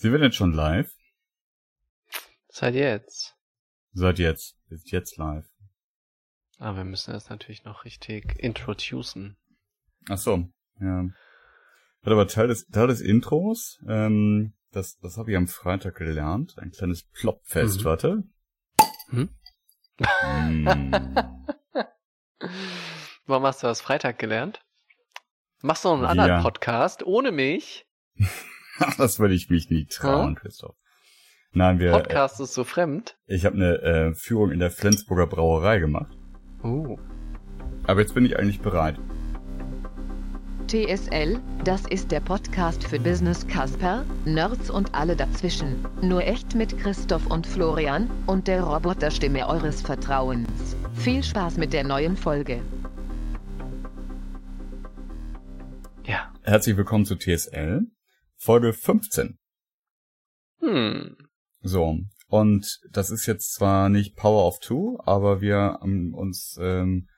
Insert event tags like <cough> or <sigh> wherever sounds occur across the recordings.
Sie wird jetzt schon live? Seit jetzt. Seit jetzt. Ist jetzt live. Aber wir müssen das natürlich noch richtig introducen. Ach so, ja. Hat aber Teil des, Teil des Intros, ähm, das, das habe ich am Freitag gelernt. Ein kleines Plopfest, Mhm. warte. Hm? Mm. <laughs> Warum hast du das Freitag gelernt? Machst du noch einen anderen Ja. Podcast ohne mich? <laughs> <laughs> das würde ich mich nie trauen, Christoph. Nein, wir, Podcast ist so fremd. ich habe eine äh, Führung in der Flensburger Brauerei gemacht. Uh. Aber jetzt bin ich eigentlich bereit. TSL, das ist der Podcast für Business Casper, Nerds und alle dazwischen. Nur echt mit Christoph und Florian und der Roboterstimme eures Vertrauens. Viel Spaß mit der neuen Folge. Ja. Herzlich willkommen zu TSL, Folge 15. Hm. So, und das ist jetzt zwar nicht Power of Two, aber wir haben uns ähm,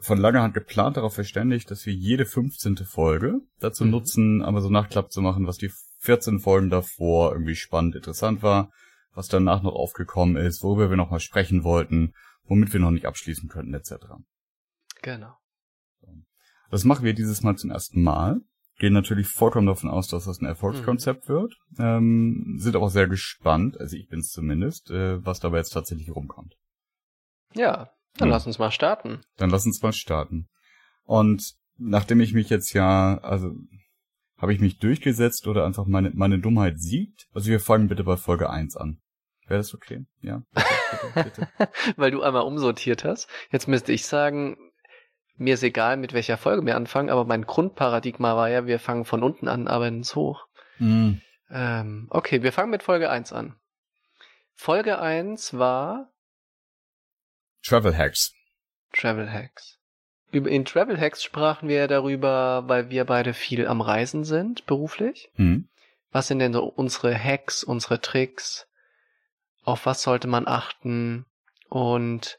von langer Hand geplant darauf verständigt, dass wir jede 15. Folge dazu Mhm. nutzen, aber so Nachklapp zu machen, was die 14 Folgen davor irgendwie spannend, interessant war, was danach noch aufgekommen ist, worüber wir noch mal sprechen wollten, womit wir noch nicht abschließen könnten, etc. Genau. Das machen wir dieses Mal zum ersten Mal. Gehen natürlich vollkommen davon aus, dass das ein Erfolgskonzept wird. Ähm, sind aber auch sehr gespannt, also ich bin es zumindest, äh, was dabei jetzt tatsächlich rumkommt. Ja, dann Hm. lass uns mal starten. Dann lass uns mal starten. Und nachdem ich mich jetzt ja, also habe ich mich durchgesetzt oder einfach meine, meine Dummheit siegt? Also wir fangen bitte bei Folge 1 an. Wäre das okay? Ja? <laughs> Bitte, bitte, bitte. Weil du einmal umsortiert hast. Jetzt müsste ich sagen, mir ist egal, mit welcher Folge wir anfangen, aber mein Grundparadigma war ja, wir fangen von unten an, arbeiten uns hoch. Hm, Ähm, okay, wir fangen mit Folge 1 an. Folge 1 war Travel Hacks. Travel Hacks. Über- In Travel Hacks sprachen wir darüber, weil wir beide viel am Reisen sind, beruflich. Hm. Was sind denn so unsere Hacks, unsere Tricks? Auf was sollte man achten? Und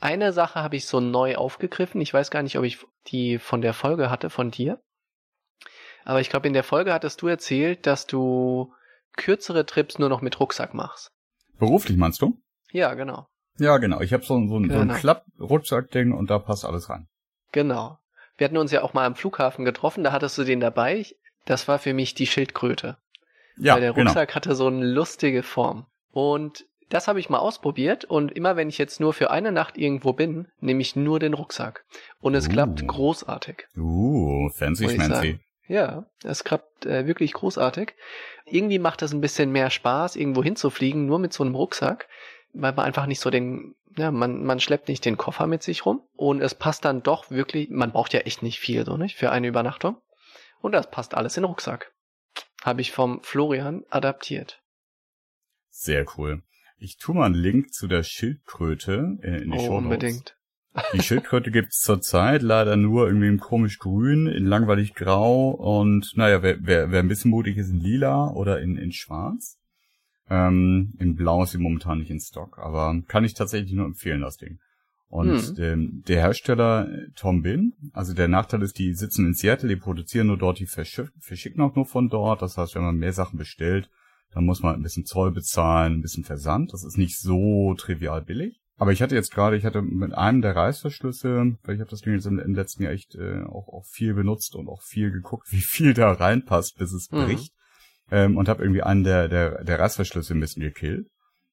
eine Sache habe ich so neu aufgegriffen. Ich weiß gar nicht, ob ich die von der Folge hatte, von dir. Aber ich glaube, in der Folge hattest du erzählt, dass du kürzere Trips nur noch mit Rucksack machst. Beruflich meinst du? Ja, genau. Ja, genau. Ich habe so, ein- so, ein- so ein Genau. Klapp-Rucksack-Ding und da passt alles rein. Genau. Wir hatten uns ja auch mal am Flughafen getroffen, da hattest du den dabei. Ich- Das war für mich die Schildkröte. Ja, weil der genau. Rucksack hatte so eine lustige Form. Und das habe ich mal ausprobiert und immer wenn ich jetzt nur für eine Nacht irgendwo bin, nehme ich nur den Rucksack. Und es Uh. klappt großartig. Uh, fancy schmancy. Ja, es klappt äh, wirklich großartig. Irgendwie macht es ein bisschen mehr Spaß, irgendwo hinzufliegen, nur mit so einem Rucksack, weil man einfach nicht so den, ja, man, man schleppt nicht den Koffer mit sich rum und es passt dann doch wirklich, man braucht ja echt nicht viel, so nicht, für eine Übernachtung. Und das passt alles in den Rucksack. Habe ich vom Florian adaptiert. Sehr cool. Ich tue mal einen Link zu der Schildkröte äh, in die Oh, Show unbedingt. Die Schildkröte gibt's zurzeit leider nur irgendwie im komisch grün, in langweilig grau und naja, wer, wer, wer ein bisschen mutig ist, in lila oder in, in schwarz. Ähm, in blau ist sie momentan nicht in Stock, aber kann ich tatsächlich nur empfehlen, das Ding. Und Hm. ähm, der Hersteller äh, Tom Bin, also der Nachteil ist, die sitzen in Seattle, die produzieren nur dort, die verschicken auch nur von dort. Das heißt, wenn man mehr Sachen bestellt, dann muss man ein bisschen Zoll bezahlen, ein bisschen Versand. Das ist nicht so trivial billig. Aber ich hatte jetzt gerade, ich hatte mit einem der Reißverschlüsse, weil ich habe das Ding jetzt im, im letzten Jahr echt äh, auch, auch viel benutzt und auch viel geguckt, <laughs> wie viel da reinpasst, bis es Mhm. bricht. Ähm, und habe irgendwie einen der, der, der Reißverschlüsse ein bisschen gekillt.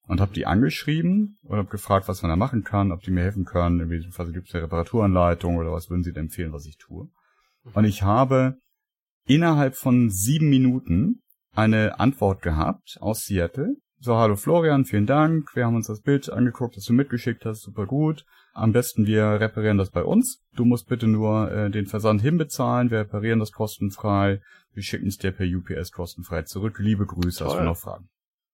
Und habe die angeschrieben und habe gefragt, was man da machen kann, ob die mir helfen können. Irgendwie, also gibt es eine Reparaturanleitung oder was würden sie denn empfehlen, was ich tue. Und ich habe innerhalb von sieben Minuten eine Antwort gehabt aus Seattle. So, hallo Florian, vielen Dank. Wir haben uns das Bild angeguckt, das du mitgeschickt hast, super gut. Am besten wir reparieren das bei uns. Du musst bitte nur äh, den Versand hinbezahlen. Wir reparieren das kostenfrei. Wir schicken es dir per UPS kostenfrei zurück. Liebe Grüße, hast du Toll. noch Fragen?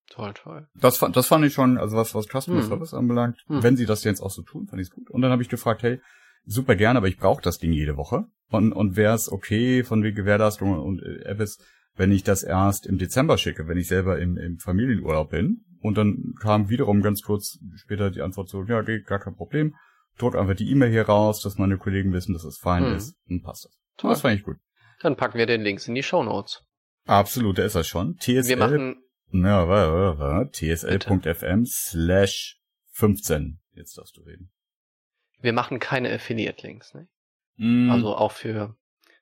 Toll, toll. Das, fand- das fand ich schon, also was, was Customer Hm. Service anbelangt, Hm. wenn sie das jetzt auch so tun, fand ich gut. Und dann habe ich gefragt, hey, super gerne, aber ich brauche das Ding jede Woche. Und, und wäre es okay von wegen Gewährleistung und äh, Abbas, wenn ich das erst im Dezember schicke, wenn ich selber im, im Familienurlaub bin. Und dann kam wiederum ganz kurz später die Antwort so, ja, geht, gar kein Problem. Druck einfach die E-Mail hier raus, dass meine Kollegen wissen, dass es fein Hm. ist. Dann passt das. Toll. Das fand ich gut. Dann packen wir den Links in die Show Notes. Absolut, der ist er schon. TSL. Wir machen, ja, tsl.fm slash 15. Jetzt darfst du reden. wir machen keine Affiliate-Links, ne? Mm. Also auch für,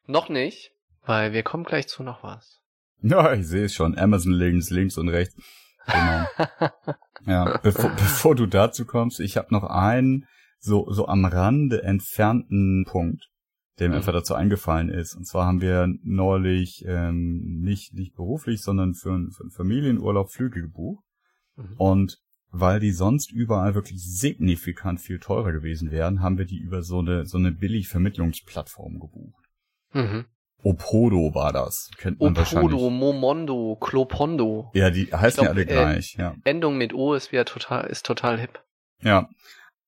noch nicht, weil wir kommen gleich zu noch was. <laughs> Ja, ich sehe es schon. Amazon links, links und rechts. Genau. <laughs> ja, bevor, bevor du dazu kommst, ich habe noch einen so, so am Rande entfernten Punkt, der mir Mhm. einfach dazu eingefallen ist. Und zwar haben wir neulich ähm, nicht, nicht beruflich, sondern für, einen- für einen Familienurlaub Flüge gebucht. Mhm. Und weil die sonst überall wirklich signifikant viel teurer gewesen wären, haben wir die über so eine, so eine Billigvermittlungsplattform gebucht. Mhm. Opodo war das. Kennt man wahrscheinlich. Opodo, Momondo, Klopondo. Ja, die heißen glaub, ja alle äh, gleich, ja. Endung mit O ist wieder total, ist total hip. Ja.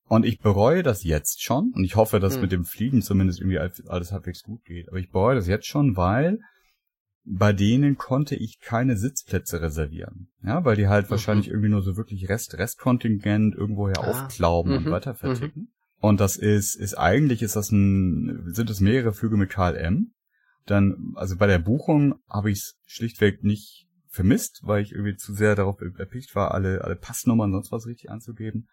Und ich bereue das jetzt schon. Und ich hoffe, dass Hm. mit dem Fliegen zumindest irgendwie alles halbwegs gut geht. Aber ich bereue das jetzt schon, weil bei denen konnte ich keine Sitzplätze reservieren. Ja, weil die halt Mhm. wahrscheinlich irgendwie nur so wirklich Rest, Restkontingent irgendwoher Ah. aufklauben und Mhm. weiter verticken. Und das ist, ist eigentlich ist das ein, sind es mehrere Flüge mit KLM. Dann, also bei der Buchung habe ich es schlichtweg nicht vermisst, weil ich irgendwie zu sehr darauf erpicht war, alle, alle Passnummern und sonst was richtig anzugeben.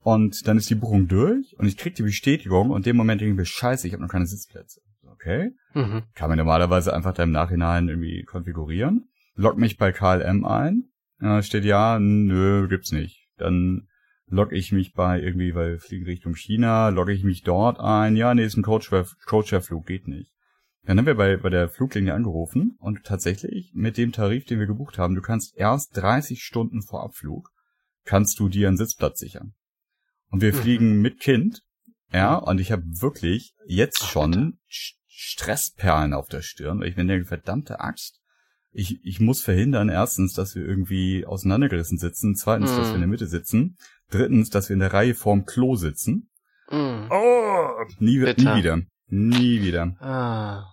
Und dann ist die Buchung durch und ich krieg die Bestätigung und in dem Moment denke ich mir, scheiße, ich habe noch keine Sitzplätze. Okay. Mhm. Kann man normalerweise einfach da im Nachhinein irgendwie konfigurieren. Log mich bei KLM ein. Ja, steht ja, nö, gibt's nicht. Dann log ich mich bei irgendwie, weil fliegen Richtung China, logge ich mich dort ein. Ja, nee, ist ein Coacher-Flug, geht nicht. Dann haben wir bei, bei der Fluglinie angerufen und tatsächlich mit dem Tarif, den wir gebucht haben, du kannst erst 30 Stunden vor Abflug, kannst du dir einen Sitzplatz sichern. Und wir Mhm. fliegen mit Kind, ja, und ich habe wirklich jetzt Ach, schon. Sch- Stressperlen auf der Stirn, weil ich mir denke, verdammte Axt, ich, ich muss verhindern, erstens, dass wir irgendwie auseinandergerissen sitzen, zweitens, dass Mhm. wir in der Mitte sitzen, drittens, dass wir in der Reihe vorm Klo sitzen. Mhm. Oh, nie, nie wieder. Nie wieder. Ah.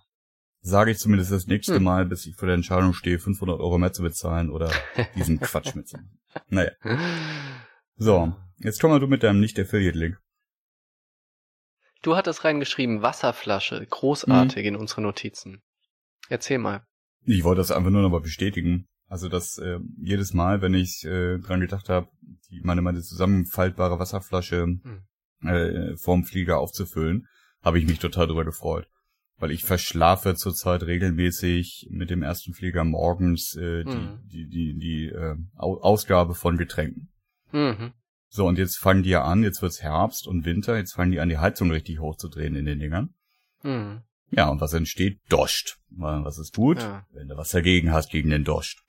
Sage ich zumindest das nächste Hm. Mal, bis ich vor der Entscheidung stehe, 500 Euro mehr zu bezahlen oder diesen Quatsch <laughs> mitzunehmen. Naja, so. Jetzt komm mal du mit deinem Nicht-Affiliate-Link. Du hattest reingeschrieben, Wasserflasche, großartig Mhm. in unsere Notizen. Erzähl mal. Ich wollte das einfach nur nochmal bestätigen. Also, dass äh, jedes Mal, wenn ich äh, dran gedacht habe, meine, meine zusammenfaltbare Wasserflasche Hm. äh, vorm Flieger aufzufüllen, habe ich mich total drüber gefreut. Weil ich verschlafe zurzeit regelmäßig mit dem ersten Flieger morgens äh, die, Mhm. die, die, die äh, Au- Ausgabe von Getränken. Mhm. So, und jetzt fangen die ja an, jetzt wird's Herbst und Winter, jetzt fangen die an, die Heizung richtig hochzudrehen in den Dingern. Mhm. Ja, und was entsteht? Doscht. Was es tut, Ja. wenn du was dagegen hast gegen den Doscht.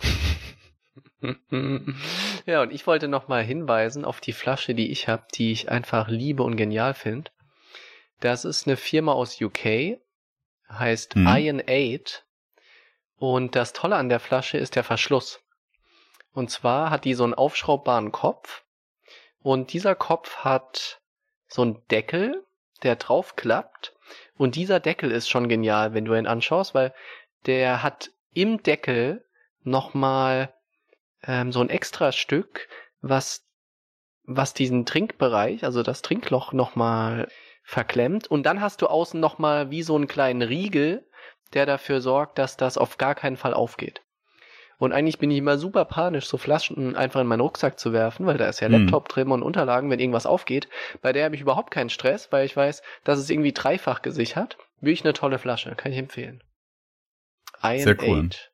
<laughs> Ja, und ich wollte nochmal hinweisen auf die Flasche, die ich habe, die ich einfach liebe und genial finde. Das ist eine Firma aus UK, heißt Mhm. Iron 8. Und das Tolle an der Flasche ist der Verschluss. Und zwar hat die so einen aufschraubbaren Kopf. Und dieser Kopf hat so einen Deckel, der draufklappt. Und dieser Deckel ist schon genial, wenn du ihn anschaust, weil der hat im Deckel nochmal ähm, so ein extra Stück, was, was diesen Trinkbereich, also das Trinkloch nochmal verklemmt. Und dann hast du außen nochmal wie so einen kleinen Riegel, der dafür sorgt, dass das auf gar keinen Fall aufgeht. Und eigentlich bin ich immer super panisch, so Flaschen einfach in meinen Rucksack zu werfen, weil da ist ja Hm. Laptop drin und Unterlagen, wenn irgendwas aufgeht. Bei der habe ich überhaupt keinen Stress, weil ich weiß, dass es irgendwie dreifach gesichert. Wirklich eine tolle Flasche, kann ich empfehlen. Iron Sehr cool. 8.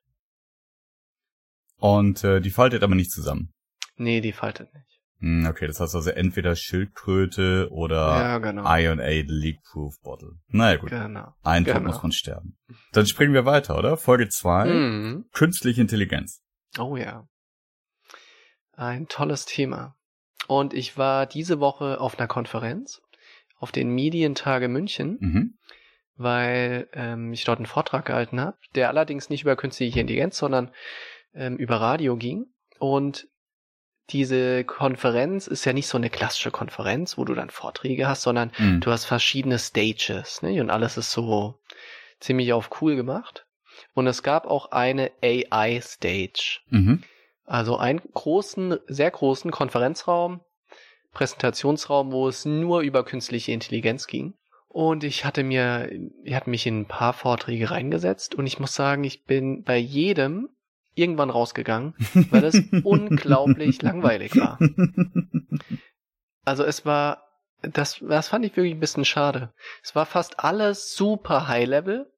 Und äh, die faltet aber nicht zusammen. Nee, die faltet nicht. Hm, okay, das heißt also entweder Schildkröte oder ja, genau. Iron 8 Leak Proof Bottle. Naja gut, Genau. ein Tod genau. muss man sterben. Dann springen wir weiter, oder? Folge 2, Mhm. Künstliche Intelligenz. Oh ja. Ein tolles Thema. Und ich war diese Woche auf einer Konferenz, auf den Medientage München, Mhm. weil ähm, ich dort einen Vortrag gehalten habe, der allerdings nicht über künstliche Intelligenz, sondern ähm, über Radio ging. Und diese Konferenz ist ja nicht so eine klassische Konferenz, wo du dann Vorträge hast, sondern Mhm. du hast verschiedene Stages, ne? Und alles ist so ziemlich auf cool gemacht. Und es gab auch eine AI-Stage. Mhm. Also einen großen, sehr großen Konferenzraum, Präsentationsraum, wo es nur über künstliche Intelligenz ging. Und ich hatte mir, ich hatte mich in ein paar Vorträge reingesetzt und ich muss sagen, ich bin bei jedem irgendwann rausgegangen, weil es <laughs> unglaublich langweilig war. Also es war, das, das fand ich wirklich ein bisschen schade. Es war fast alles super High Level.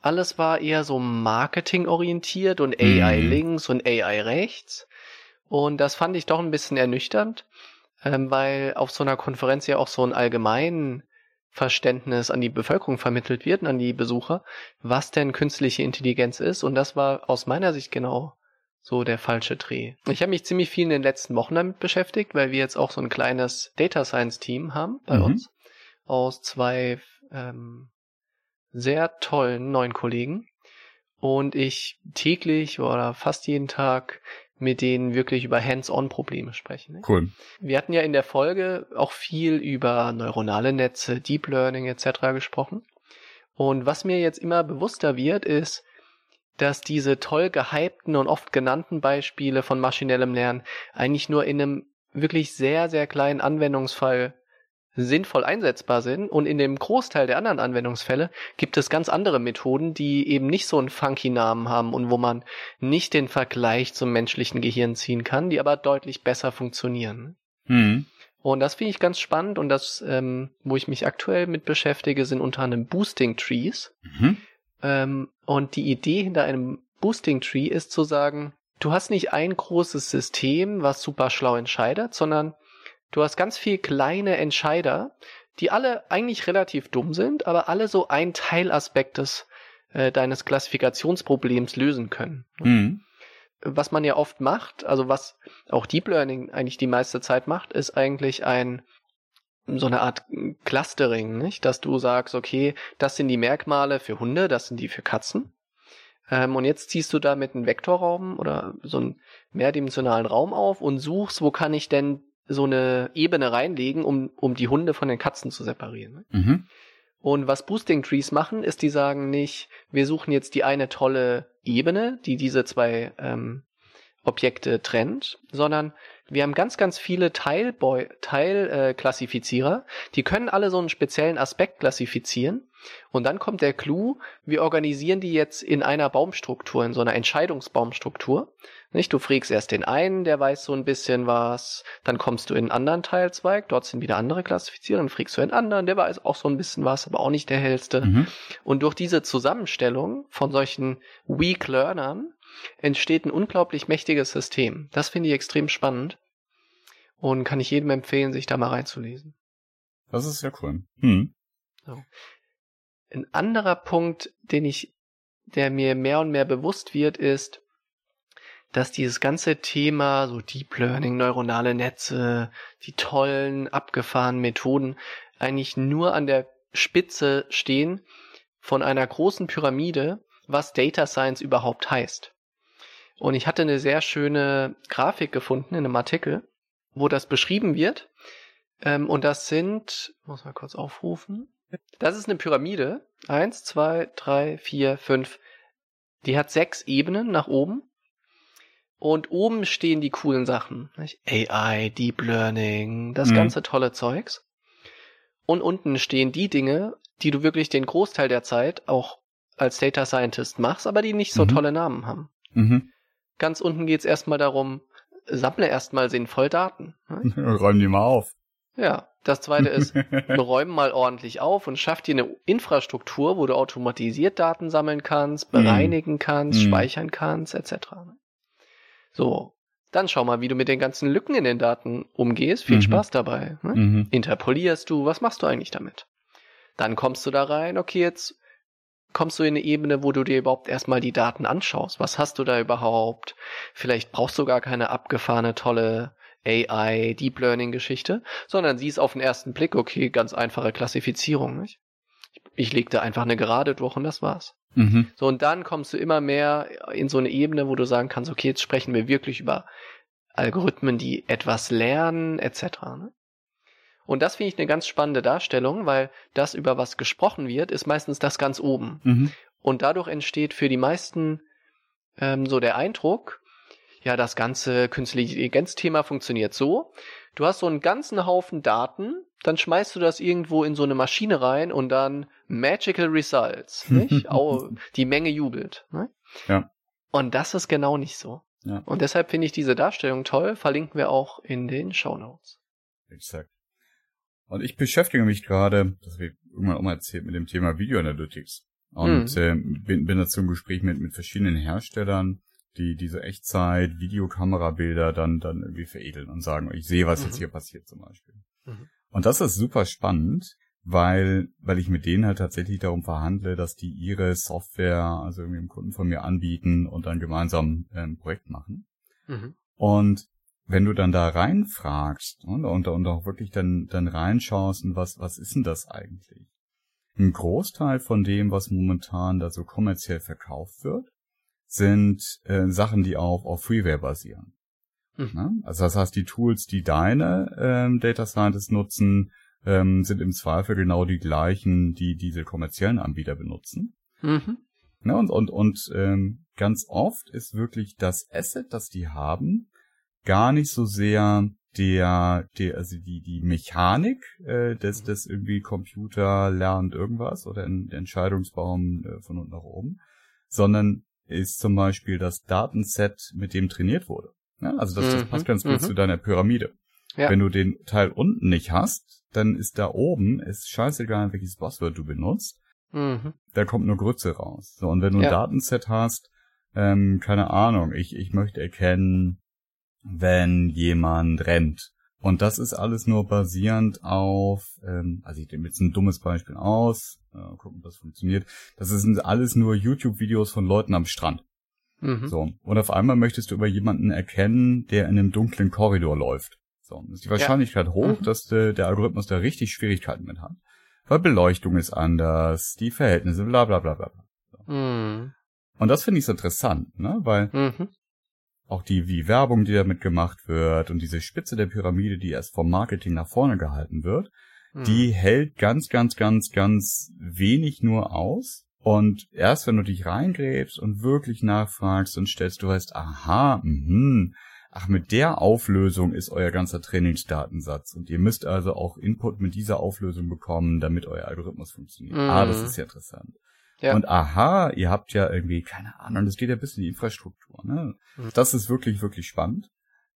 Alles war eher so Marketing orientiert und AI Mhm. links und AI rechts. Und das fand ich doch ein bisschen ernüchternd, ähm, weil auf so einer Konferenz ja auch so ein allgemein Verständnis an die Bevölkerung vermittelt wird, an die Besucher, was denn künstliche Intelligenz ist. Und das war aus meiner Sicht genau so der falsche Dreh. Ich habe mich ziemlich viel in den letzten Wochen damit beschäftigt, weil wir jetzt auch so ein kleines Data Science Team haben bei Mhm. uns aus zwei ähm, sehr tollen neuen Kollegen und ich täglich oder fast jeden Tag mit denen wirklich über Hands-on-Probleme spreche. Ne? Cool. Wir hatten ja in der Folge auch viel über neuronale Netze, Deep Learning etc. gesprochen. Und was mir jetzt immer bewusster wird, ist, dass diese toll gehypten und oft genannten Beispiele von maschinellem Lernen eigentlich nur in einem wirklich sehr, sehr kleinen Anwendungsfall sinnvoll einsetzbar sind. Und in dem Großteil der anderen Anwendungsfälle gibt es ganz andere Methoden, die eben nicht so einen funky Namen haben und wo man nicht den Vergleich zum menschlichen Gehirn ziehen kann, die aber deutlich besser funktionieren. Mhm. Und das finde ich ganz spannend und das, ähm, wo ich mich aktuell mit beschäftige, sind unter anderem Boosting Trees. Mhm. Ähm, und die Idee hinter einem Boosting Tree ist zu sagen, du hast nicht ein großes System, was super schlau entscheidet, sondern du hast ganz viel kleine Entscheider, die alle eigentlich relativ dumm sind, aber alle so ein Teilaspekt des, äh, deines Klassifikationsproblems lösen können. Mhm. Was man ja oft macht, also was auch Deep Learning eigentlich die meiste Zeit macht, ist eigentlich ein so eine Art Clustering, nicht? Dass du sagst, okay, das sind die Merkmale für Hunde, das sind die für Katzen. Ähm, und jetzt ziehst du damit einen Vektorraum oder so einen mehrdimensionalen Raum auf und suchst, wo kann ich denn so eine Ebene reinlegen, um, um die Hunde von den Katzen zu separieren. Ne? Mhm. Und was Boosting Trees machen, ist, die sagen nicht, wir suchen jetzt die eine tolle Ebene, die diese zwei ähm, Objekte trennt, sondern wir haben ganz, ganz viele Teilboy- Teilklassifizierer, äh, die können alle so einen speziellen Aspekt klassifizieren. Und dann kommt der Clou, wir organisieren die jetzt in einer Baumstruktur, in so einer Entscheidungsbaumstruktur. Nicht? Du frägst erst den einen, der weiß so ein bisschen was, dann kommst du in einen anderen Teilzweig, dort sind wieder andere Klassifizierer, dann frägst du einen anderen, der weiß auch so ein bisschen was, aber auch nicht der hellste. Mhm. Und durch diese Zusammenstellung von solchen Weak Learnern entsteht ein unglaublich mächtiges System. Das finde ich extrem spannend und kann ich jedem empfehlen, sich da mal reinzulesen. Das ist ja cool. Mhm. Ein anderer Punkt, den ich, der mir mehr und mehr bewusst wird, ist, dass dieses ganze Thema, so Deep Learning, neuronale Netze, die tollen, abgefahrenen Methoden, eigentlich nur an der Spitze stehen von einer großen Pyramide, was Data Science überhaupt heißt. Und ich hatte eine sehr schöne Grafik gefunden in einem Artikel, wo das beschrieben wird. Ähm, und das sind, muss mal kurz aufrufen. Das ist eine Pyramide. Eins, zwei, drei, vier, fünf. Die hat sechs Ebenen nach oben. Und oben stehen die coolen Sachen. nicht? AI, Deep Learning, das Mhm. ganze tolle Zeugs. Und unten stehen die Dinge, die du wirklich den Großteil der Zeit auch als Data Scientist machst, aber die nicht so Mhm. tolle Namen haben. Mhm. Ganz unten geht's erstmal darum, sammle erstmal sinnvoll Daten. <laughs> Räum die mal auf. Ja, das zweite ist, <laughs> räum mal ordentlich auf und schaff dir eine Infrastruktur, wo du automatisiert Daten sammeln kannst, Mhm. bereinigen kannst, Mhm. speichern kannst, etc. So, dann schau mal, wie du mit den ganzen Lücken in den Daten umgehst. Viel Mhm. Spaß dabei. Ne? mhm. Interpolierst du, was machst du eigentlich damit? Dann kommst du da rein, okay, jetzt kommst du in eine Ebene, wo du dir überhaupt erstmal die Daten anschaust. Was hast du da überhaupt? Vielleicht brauchst du gar keine abgefahrene, tolle AI, Deep Learning Geschichte, sondern siehst auf den ersten Blick, okay, ganz einfache Klassifizierung, nicht? Ich, leg da einfach eine Gerade durch und das war's. Mhm. So, und dann kommst du immer mehr in so eine Ebene, wo du sagen kannst, okay, jetzt sprechen wir wirklich über Algorithmen, die etwas lernen, etc. Ne? Und das finde ich eine ganz spannende Darstellung, weil das, über was gesprochen wird, ist meistens das ganz oben. Mhm. Und dadurch entsteht für die meisten ähm, so der Eindruck, ja, das ganze künstliche Intelligenz-Thema funktioniert so. Du hast so einen ganzen Haufen Daten, dann schmeißt du das irgendwo in so eine Maschine rein und dann Magical Results, <laughs> nicht? Die Menge jubelt. Ne? Ja. Und das ist genau nicht so. Ja. Und deshalb finde ich diese Darstellung toll, verlinken wir auch in den Show Notes. Exakt. Und ich beschäftige mich gerade, das habe ich irgendwann auch mal erzählt, mit dem Thema Video Analytics. Und Mhm. äh, bin, bin dazu im Gespräch mit, mit verschiedenen Herstellern, die diese Echtzeit Videokamerabilder dann, dann irgendwie veredeln und sagen, ich sehe, was jetzt Mhm. hier passiert zum Beispiel. Mhm. Und das ist super spannend, weil, weil ich mit denen halt tatsächlich darum verhandle, dass die ihre Software, also irgendwie einem Kunden von mir anbieten und dann gemeinsam ein Projekt machen. Mhm. Und wenn du dann da reinfragst und, und, und auch wirklich dann, dann reinschaust, und was, was ist denn das eigentlich? Ein Großteil von dem, was momentan da so kommerziell verkauft wird, sind äh, Sachen, die auf, auf Freeware basieren. Mhm. Also das heißt, die Tools, die deine ähm, Data Scientists nutzen, ähm, sind im Zweifel genau die gleichen, die diese kommerziellen Anbieter benutzen. Mhm. Ne, und und, und ähm, ganz oft ist wirklich das Asset, das die haben, gar nicht so sehr der, der also die, die Mechanik äh, des, des irgendwie Computer lernt irgendwas oder in, der Entscheidungsbaum äh, von unten nach oben, sondern ist zum Beispiel das Datenset, mit dem trainiert wurde. Ne? Also das, das Mhm, passt ganz gut mhm. zu deiner Pyramide. Ja. Wenn du den Teil unten nicht hast, dann ist da oben, ist scheißegal, welches Buzzword du benutzt, Mhm. da kommt nur Grütze raus. So, und wenn du ein Ja. Datenset hast, ähm, keine Ahnung, ich, ich möchte erkennen, wenn jemand rennt. Und das ist alles nur basierend auf, ähm, also ich nehme jetzt ein dummes Beispiel aus, äh, gucken, ob das funktioniert. Das sind alles nur YouTube-Videos von Leuten am Strand. Mhm. So. Und auf einmal möchtest du über jemanden erkennen, der in einem dunklen Korridor läuft. So. Ist die Wahrscheinlichkeit hoch, Mhm. dass der, der Algorithmus da richtig Schwierigkeiten mit hat. Weil Beleuchtung ist anders, die Verhältnisse, bla bla bla bla. bla. Mhm. Und das finde ich so interessant, ne? Weil Mhm. auch die, die Werbung, die damit gemacht wird und diese Spitze der Pyramide, die erst vom Marketing nach vorne gehalten wird, Mhm. die hält ganz, ganz, ganz, ganz wenig nur aus. Und erst wenn du dich reingräbst und wirklich nachfragst und stellst du fest, aha, mhm, ach, mit der Auflösung ist euer ganzer Trainingsdatensatz. Und ihr müsst also auch Input mit dieser Auflösung bekommen, damit euer Algorithmus funktioniert. Mhm. Ah, das ist ja interessant. Ja. Und aha, ihr habt ja irgendwie, keine Ahnung, das geht ja bis in die Infrastruktur. Ne? Mhm. Das ist wirklich, wirklich spannend.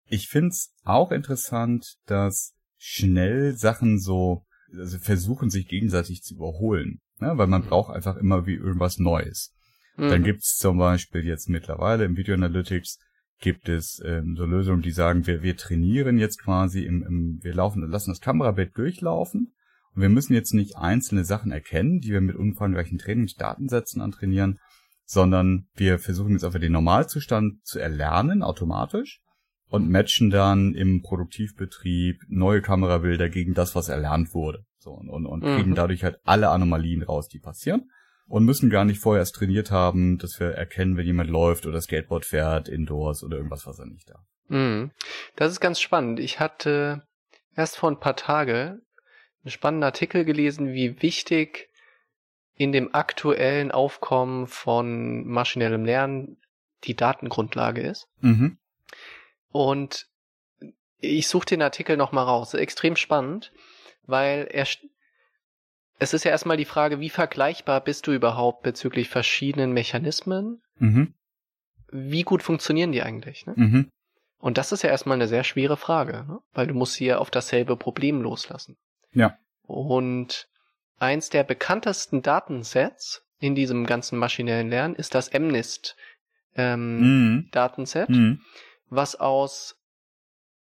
Ich find's auch interessant, dass schnell Sachen so also versuchen, sich gegenseitig zu überholen. Ne? Weil man Mhm. braucht einfach immer wie irgendwas Neues. Dann Mhm. gibt's zum Beispiel jetzt mittlerweile im Video Analytics gibt es ähm, so Lösungen, die sagen, wir, wir trainieren jetzt quasi im, im, wir laufen, lassen das Kamerabild durchlaufen und wir müssen jetzt nicht einzelne Sachen erkennen, die wir mit umfangreichen Trainingsdatensätzen antrainieren, sondern wir versuchen jetzt einfach den Normalzustand zu erlernen, automatisch, und matchen dann im Produktivbetrieb neue Kamerabilder gegen das, was erlernt wurde. So, und, und, und Mhm. kriegen dadurch halt alle Anomalien raus, die passieren und müssen gar nicht vorher erst trainiert haben, dass wir erkennen, wenn jemand läuft oder Skateboard fährt, indoors oder irgendwas, was er nicht darf. Mhm. Das ist ganz spannend. Ich hatte erst vor ein paar Tage einen spannenden Artikel gelesen, wie wichtig in dem aktuellen Aufkommen von maschinellem Lernen die Datengrundlage ist. Mhm. Und ich suche den Artikel nochmal raus. Extrem spannend, weil er, es ist ja erstmal die Frage, wie vergleichbar bist du überhaupt bezüglich verschiedenen Mechanismen? Mhm. Wie gut funktionieren die eigentlich? Ne? Mhm. Und das ist ja erstmal eine sehr schwere Frage, ne? weil du musst sie ja auf dasselbe Problem loslassen. Ja. Und eins der bekanntesten Datensets in diesem ganzen maschinellen Lernen ist das MNIST ähm, Mhm. Datenset, Mhm. Was aus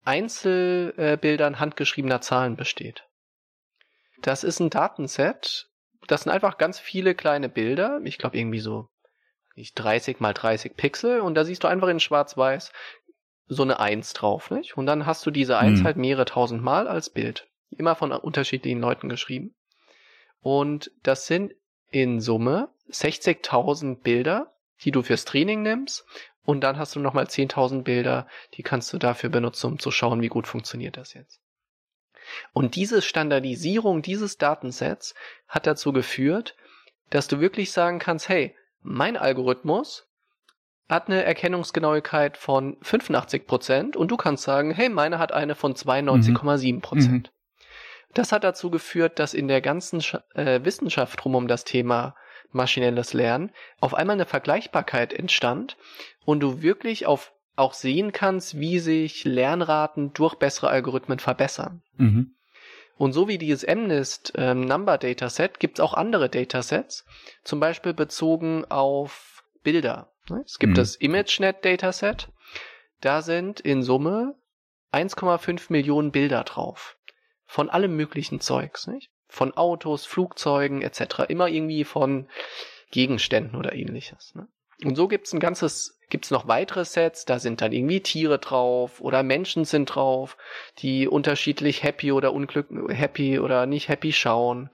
Einzelbildern handgeschriebener Zahlen besteht. Das ist ein Datenset, das sind einfach ganz viele kleine Bilder, ich glaube irgendwie so nicht 30 mal 30 Pixel und da siehst du einfach in schwarz-weiß so eine Eins drauf, nicht? Und dann hast du diese Eins Mhm. halt mehrere tausend Mal als Bild. Immer von unterschiedlichen Leuten geschrieben. Und das sind in Summe 60.000 Bilder, die du fürs Training nimmst. Und dann hast du nochmal 10.000 Bilder, die kannst du dafür benutzen, um zu schauen, wie gut funktioniert das jetzt. Und diese Standardisierung dieses Datensets hat dazu geführt, dass du wirklich sagen kannst, hey, mein Algorithmus hat eine Erkennungsgenauigkeit von 85% und du kannst sagen, hey, meine hat eine von 92,7%. Das hat dazu geführt, dass in der ganzen äh, Wissenschaft rum um das Thema maschinelles Lernen auf einmal eine Vergleichbarkeit entstand und du wirklich auf auch sehen kannst, wie sich Lernraten durch bessere Algorithmen verbessern. Mhm. Und so wie dieses MNIST ähm, Number Dataset gibt es auch andere Datasets, zum Beispiel bezogen auf Bilder. Ne? Es gibt mhm. das ImageNet Dataset, da sind in Summe 1,5 Millionen Bilder drauf. Von allem möglichen Zeugs, nicht? Von Autos, Flugzeugen etc. Immer irgendwie von Gegenständen oder ähnliches. Ne? Und so gibt's ein ganzes, gibt's noch weitere Sets, da sind dann irgendwie Tiere drauf oder Menschen sind drauf, die unterschiedlich happy oder unglück, happy oder nicht happy schauen.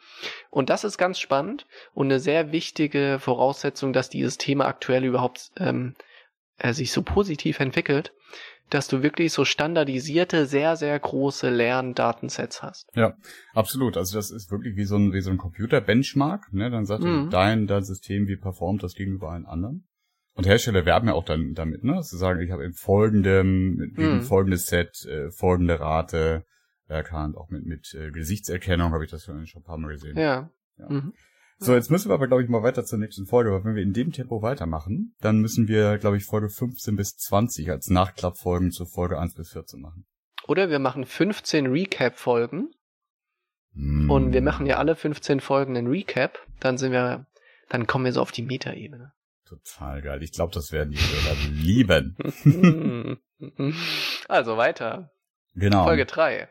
Und das ist ganz spannend und eine sehr wichtige Voraussetzung, dass dieses Thema aktuell überhaupt ähm, äh, sich so positiv entwickelt, dass du wirklich so standardisierte, sehr, sehr große Lerndatensets hast. Ja, absolut. Also das ist wirklich wie so ein, wie so ein Computer-Benchmark. Ne? Dann sagt mhm. dein, dein System, wie performt das gegenüber allen anderen. Und Hersteller werben ja auch dann damit, ne? Sie sagen, ich habe in folgendem, mhm. folgendes Set, äh, folgende Rate erkannt, auch mit, mit äh, Gesichtserkennung habe ich das schon ein paar Mal gesehen. Ja. ja. Mhm. So, jetzt müssen wir aber, glaube ich, mal weiter zur nächsten Folge, weil wenn wir in dem Tempo weitermachen, dann müssen wir, glaube ich, Folge 15 bis 20 als Nachklappfolgen zur Folge 1 bis 14 machen. Oder wir machen 15 Recap-Folgen. Mm. Und wir machen ja alle 15 Folgen einen Recap. Dann sind wir, dann kommen wir so auf die Metaebene. Total geil. Ich glaube, das werden die Hörer lieben. <laughs> also weiter. Genau. Folge 3.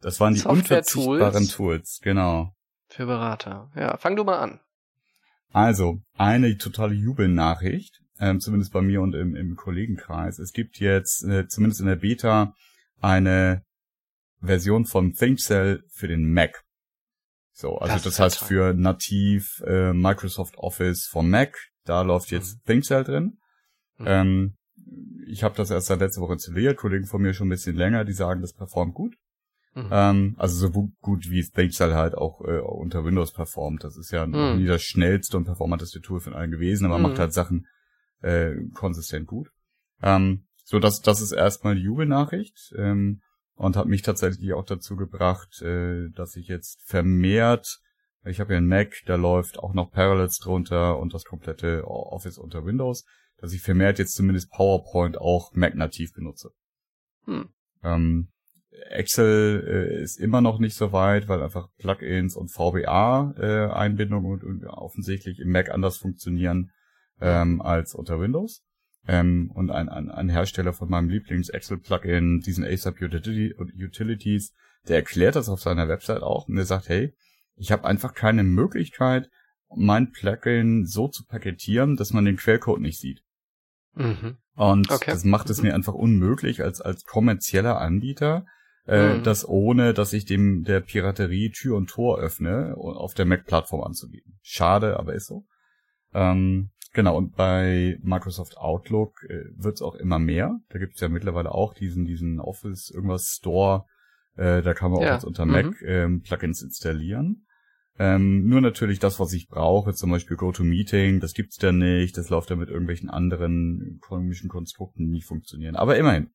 Das waren die unverzichtbaren Tools, genau. Für Berater. Ja, fang du mal an. Also, eine totale Jubelnachricht, ähm, zumindest bei mir und im, im Kollegenkreis. Es gibt jetzt, äh, zumindest in der Beta, eine Version von ThinkCell für den Mac. So, also das, das heißt toll. für nativ äh, Microsoft Office vom Mac, da läuft jetzt mhm. ThinkCell drin. Mhm. Ähm, ich habe das erst seit letzter Woche installiert, Kollegen von mir schon ein bisschen länger, die sagen, das performt gut. Mhm. Ähm, also so gut wie ThinkCell halt auch äh, unter Windows performt. Das ist ja mhm. nie das schnellste und performanteste Tool von allen gewesen, aber mhm. macht halt Sachen äh, konsistent gut. Ähm, so, das, das ist erstmal die Jubelnachricht ähm, und hat mich tatsächlich auch dazu gebracht, äh, dass ich jetzt vermehrt, ich habe ja einen Mac, da läuft auch noch Parallels drunter und das komplette Office unter Windows, dass ich vermehrt jetzt zumindest PowerPoint auch Mac-nativ benutze. Hm. Ähm, Excel äh, ist immer noch nicht so weit, weil einfach Plugins und VBA-Einbindung äh, und, und, offensichtlich im Mac anders funktionieren ähm, als unter Windows. Ähm, und ein, ein, ein Hersteller von meinem Lieblings-Excel-Plugin, diesen ASAP Utilities, der erklärt das auf seiner Website auch und der sagt, hey, ich habe einfach keine Möglichkeit, mein Plugin so zu paketieren, dass man den Quellcode nicht sieht. Mhm. Und okay. das macht es mir einfach unmöglich als, als kommerzieller Anbieter, äh, mhm. das ohne, dass ich dem der Piraterie Tür und Tor öffne, auf der Mac-Plattform anzubieten. Schade, aber ist so. Ähm, genau, und bei Microsoft Outlook äh, wird's auch immer mehr. Da gibt's ja mittlerweile auch diesen, diesen Office irgendwas Store, äh, da kann man ja. auch jetzt unter mhm. Mac ähm, Plugins installieren. Ähm, nur natürlich das, was ich brauche, zum Beispiel GoToMeeting, das gibt's da nicht, das läuft ja mit irgendwelchen anderen komischen Konstrukten nie funktionieren. Aber immerhin,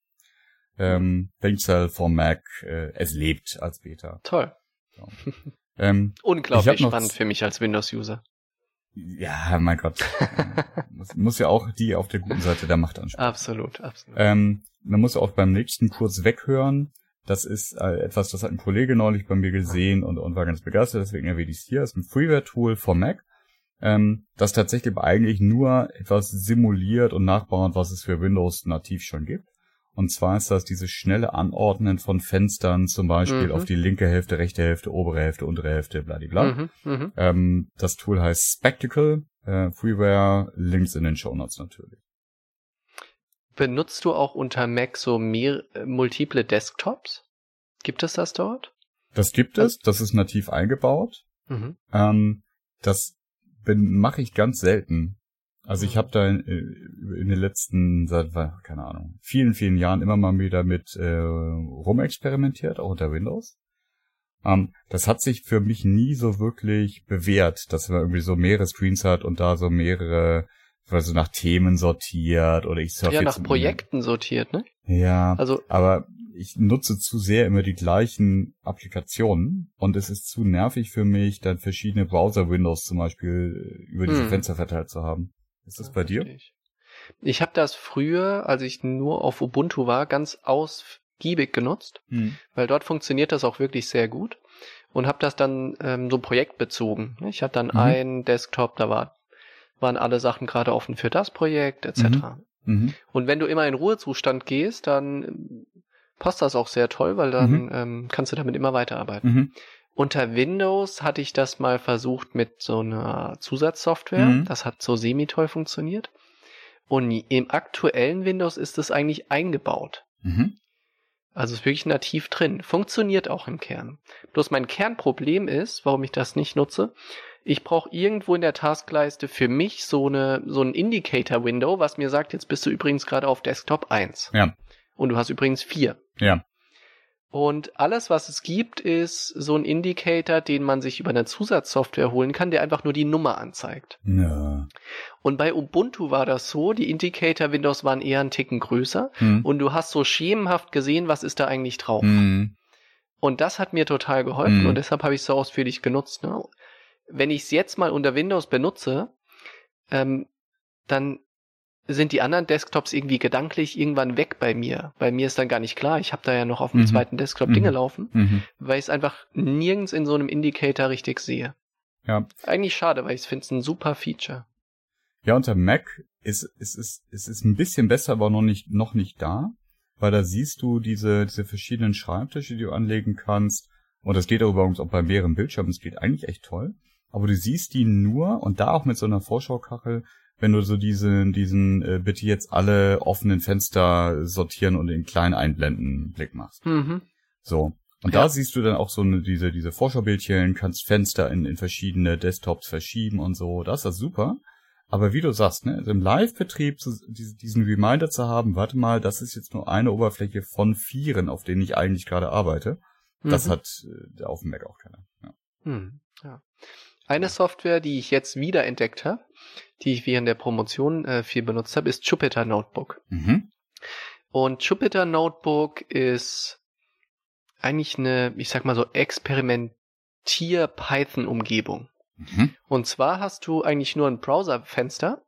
ähm, ThinkCell vom Mac, äh, es lebt als Beta. Toll. So. Ähm, Unglaublich spannend für mich als Windows-User. Ja, mein Gott. muss, muss ja auch die auf der guten Seite der Macht ansprechen. Absolut, absolut. Ähm, man muss auch beim nächsten kurz weghören. Das ist äh, etwas, das hat ein Kollege neulich bei mir gesehen und, und war ganz begeistert, deswegen erwähne ich es hier. Das ist ein Freeware-Tool vom Mac, ähm, das tatsächlich eigentlich nur etwas simuliert und nachbaut, was es für Windows nativ schon gibt. Und zwar ist das dieses schnelle Anordnen von Fenstern, zum Beispiel mhm. auf die linke Hälfte, rechte Hälfte, obere Hälfte, untere Hälfte, bladibla. Mhm, mh. ähm, das Tool heißt Spectacle, äh, Freeware, Links in den Show Notes natürlich. Benutzt du auch unter Mac so mehr, äh, multiple Desktops? Gibt es das dort? Das gibt es, das ist nativ eingebaut. Mhm. Ähm, das mache ich ganz selten. Also ich habe da in, äh, in, den letzten, seit, keine Ahnung, vielen, vielen Jahren immer mal wieder mit äh, rumexperimentiert, auch unter Windows. Ähm, das hat sich für mich nie so wirklich bewährt, dass man irgendwie so mehrere Screens hat und da so mehrere, also nach Themen sortiert oder ich surfe Ja, nach Projekten sortiert, ne? Ja, also, aber ich nutze zu sehr immer die gleichen Applikationen und es ist zu nervig für mich, dann verschiedene Browser-Windows zum Beispiel über diese Hm. Fenster verteilt zu haben. Ist das bei dir? Ich, habe das früher, als ich nur auf Ubuntu war, ganz ausgiebig genutzt, Hm. weil dort funktioniert das auch wirklich sehr gut und habe das dann ähm, so projektbezogen. Ich hatte dann Mhm. einen Desktop, da war, waren alle Sachen gerade offen für das Projekt etc. Mhm. Und wenn du immer in Ruhezustand gehst, dann passt das auch sehr toll, weil dann Mhm. ähm, kannst du damit immer weiterarbeiten. Unter Windows hatte ich das mal versucht mit so einer Zusatzsoftware. Mhm. Das hat so semi-toll funktioniert. Und im aktuellen Windows ist es eigentlich eingebaut. Mhm. Also ist wirklich nativ drin. Funktioniert auch im Kern. Bloß mein Kernproblem ist, warum ich das nicht nutze, ich brauche irgendwo in der Taskleiste für mich so eine so ein Indicator-Window, was mir sagt, jetzt bist du übrigens gerade auf Desktop 1. Ja. Und du hast übrigens 4. Ja. Und alles, was es gibt, ist so ein Indicator, den man sich über eine Zusatzsoftware holen kann, der einfach nur die Nummer anzeigt. Ja. Und bei Ubuntu war das so, die Indicator-Windows waren eher einen Ticken größer Hm. und du hast so schemenhaft gesehen, was ist da eigentlich drauf. Hm. Und das hat mir total geholfen Mhm. und deshalb habe ich es so ausführlich genutzt. Ne? Wenn ich es jetzt mal unter Windows benutze, ähm, dann sind die anderen Desktops irgendwie gedanklich irgendwann weg bei mir. Bei mir ist dann gar nicht klar, ich habe da ja noch auf dem Mhm. zweiten Desktop Mhm. Dinge laufen, Mhm. weil ich es einfach nirgends in so einem Indicator richtig sehe. Ja. Eigentlich schade, weil ich finde es ein super Feature. Ja, unter Mac ist es ist, es ist ein bisschen besser, aber noch nicht noch nicht da, weil da siehst du diese diese verschiedenen Schreibtische, die du anlegen kannst. Und das geht auch übrigens auch bei mehreren Bildschirmen. Das geht eigentlich echt toll. Aber du siehst die nur und da auch mit so einer Vorschaukachel, wenn du so diesen diesen äh, bitte jetzt alle offenen Fenster sortieren und in klein einblenden Blick machst. Mhm. So. Und Ja. da siehst du dann auch so eine, diese, diese Vorschaubildchen, kannst Fenster in, in verschiedene Desktops verschieben und so. Das ist das super. Aber wie du sagst, ne, also im Live-Betrieb diesen Reminder zu haben, warte mal, das ist jetzt nur eine Oberfläche von vieren, auf denen ich eigentlich gerade arbeite. Das Mhm. hat äh, auf dem Mac auch keiner. Ja. Hm, ja. Eine Software, die ich jetzt wieder entdeckt habe, die ich während der Promotion äh, viel benutzt habe, ist Jupyter Notebook. Mhm. Und Jupyter Notebook ist eigentlich eine, ich sag mal so, Experimentier-Python-Umgebung. Mhm. Und zwar hast du eigentlich nur ein Browserfenster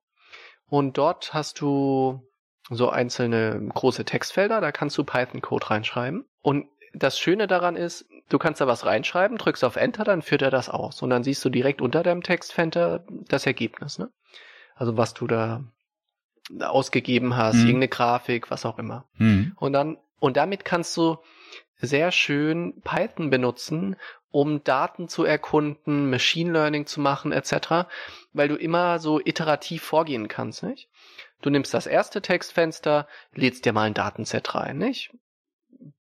und dort hast du so einzelne große Textfelder, da kannst du Python-Code reinschreiben. Und das Schöne daran ist, du kannst da was reinschreiben, drückst auf Enter, dann führt er das aus. Und dann siehst du direkt unter deinem Textfenster das Ergebnis, ne? Also was du da ausgegeben hast, Mhm. irgendeine Grafik, was auch immer. Mhm. Und dann, und damit kannst du sehr schön Python benutzen, um Daten zu erkunden, Machine Learning zu machen, etc., weil du immer so iterativ vorgehen kannst, nicht? Du nimmst das erste Textfenster, lädst dir mal ein Datenset rein, nicht?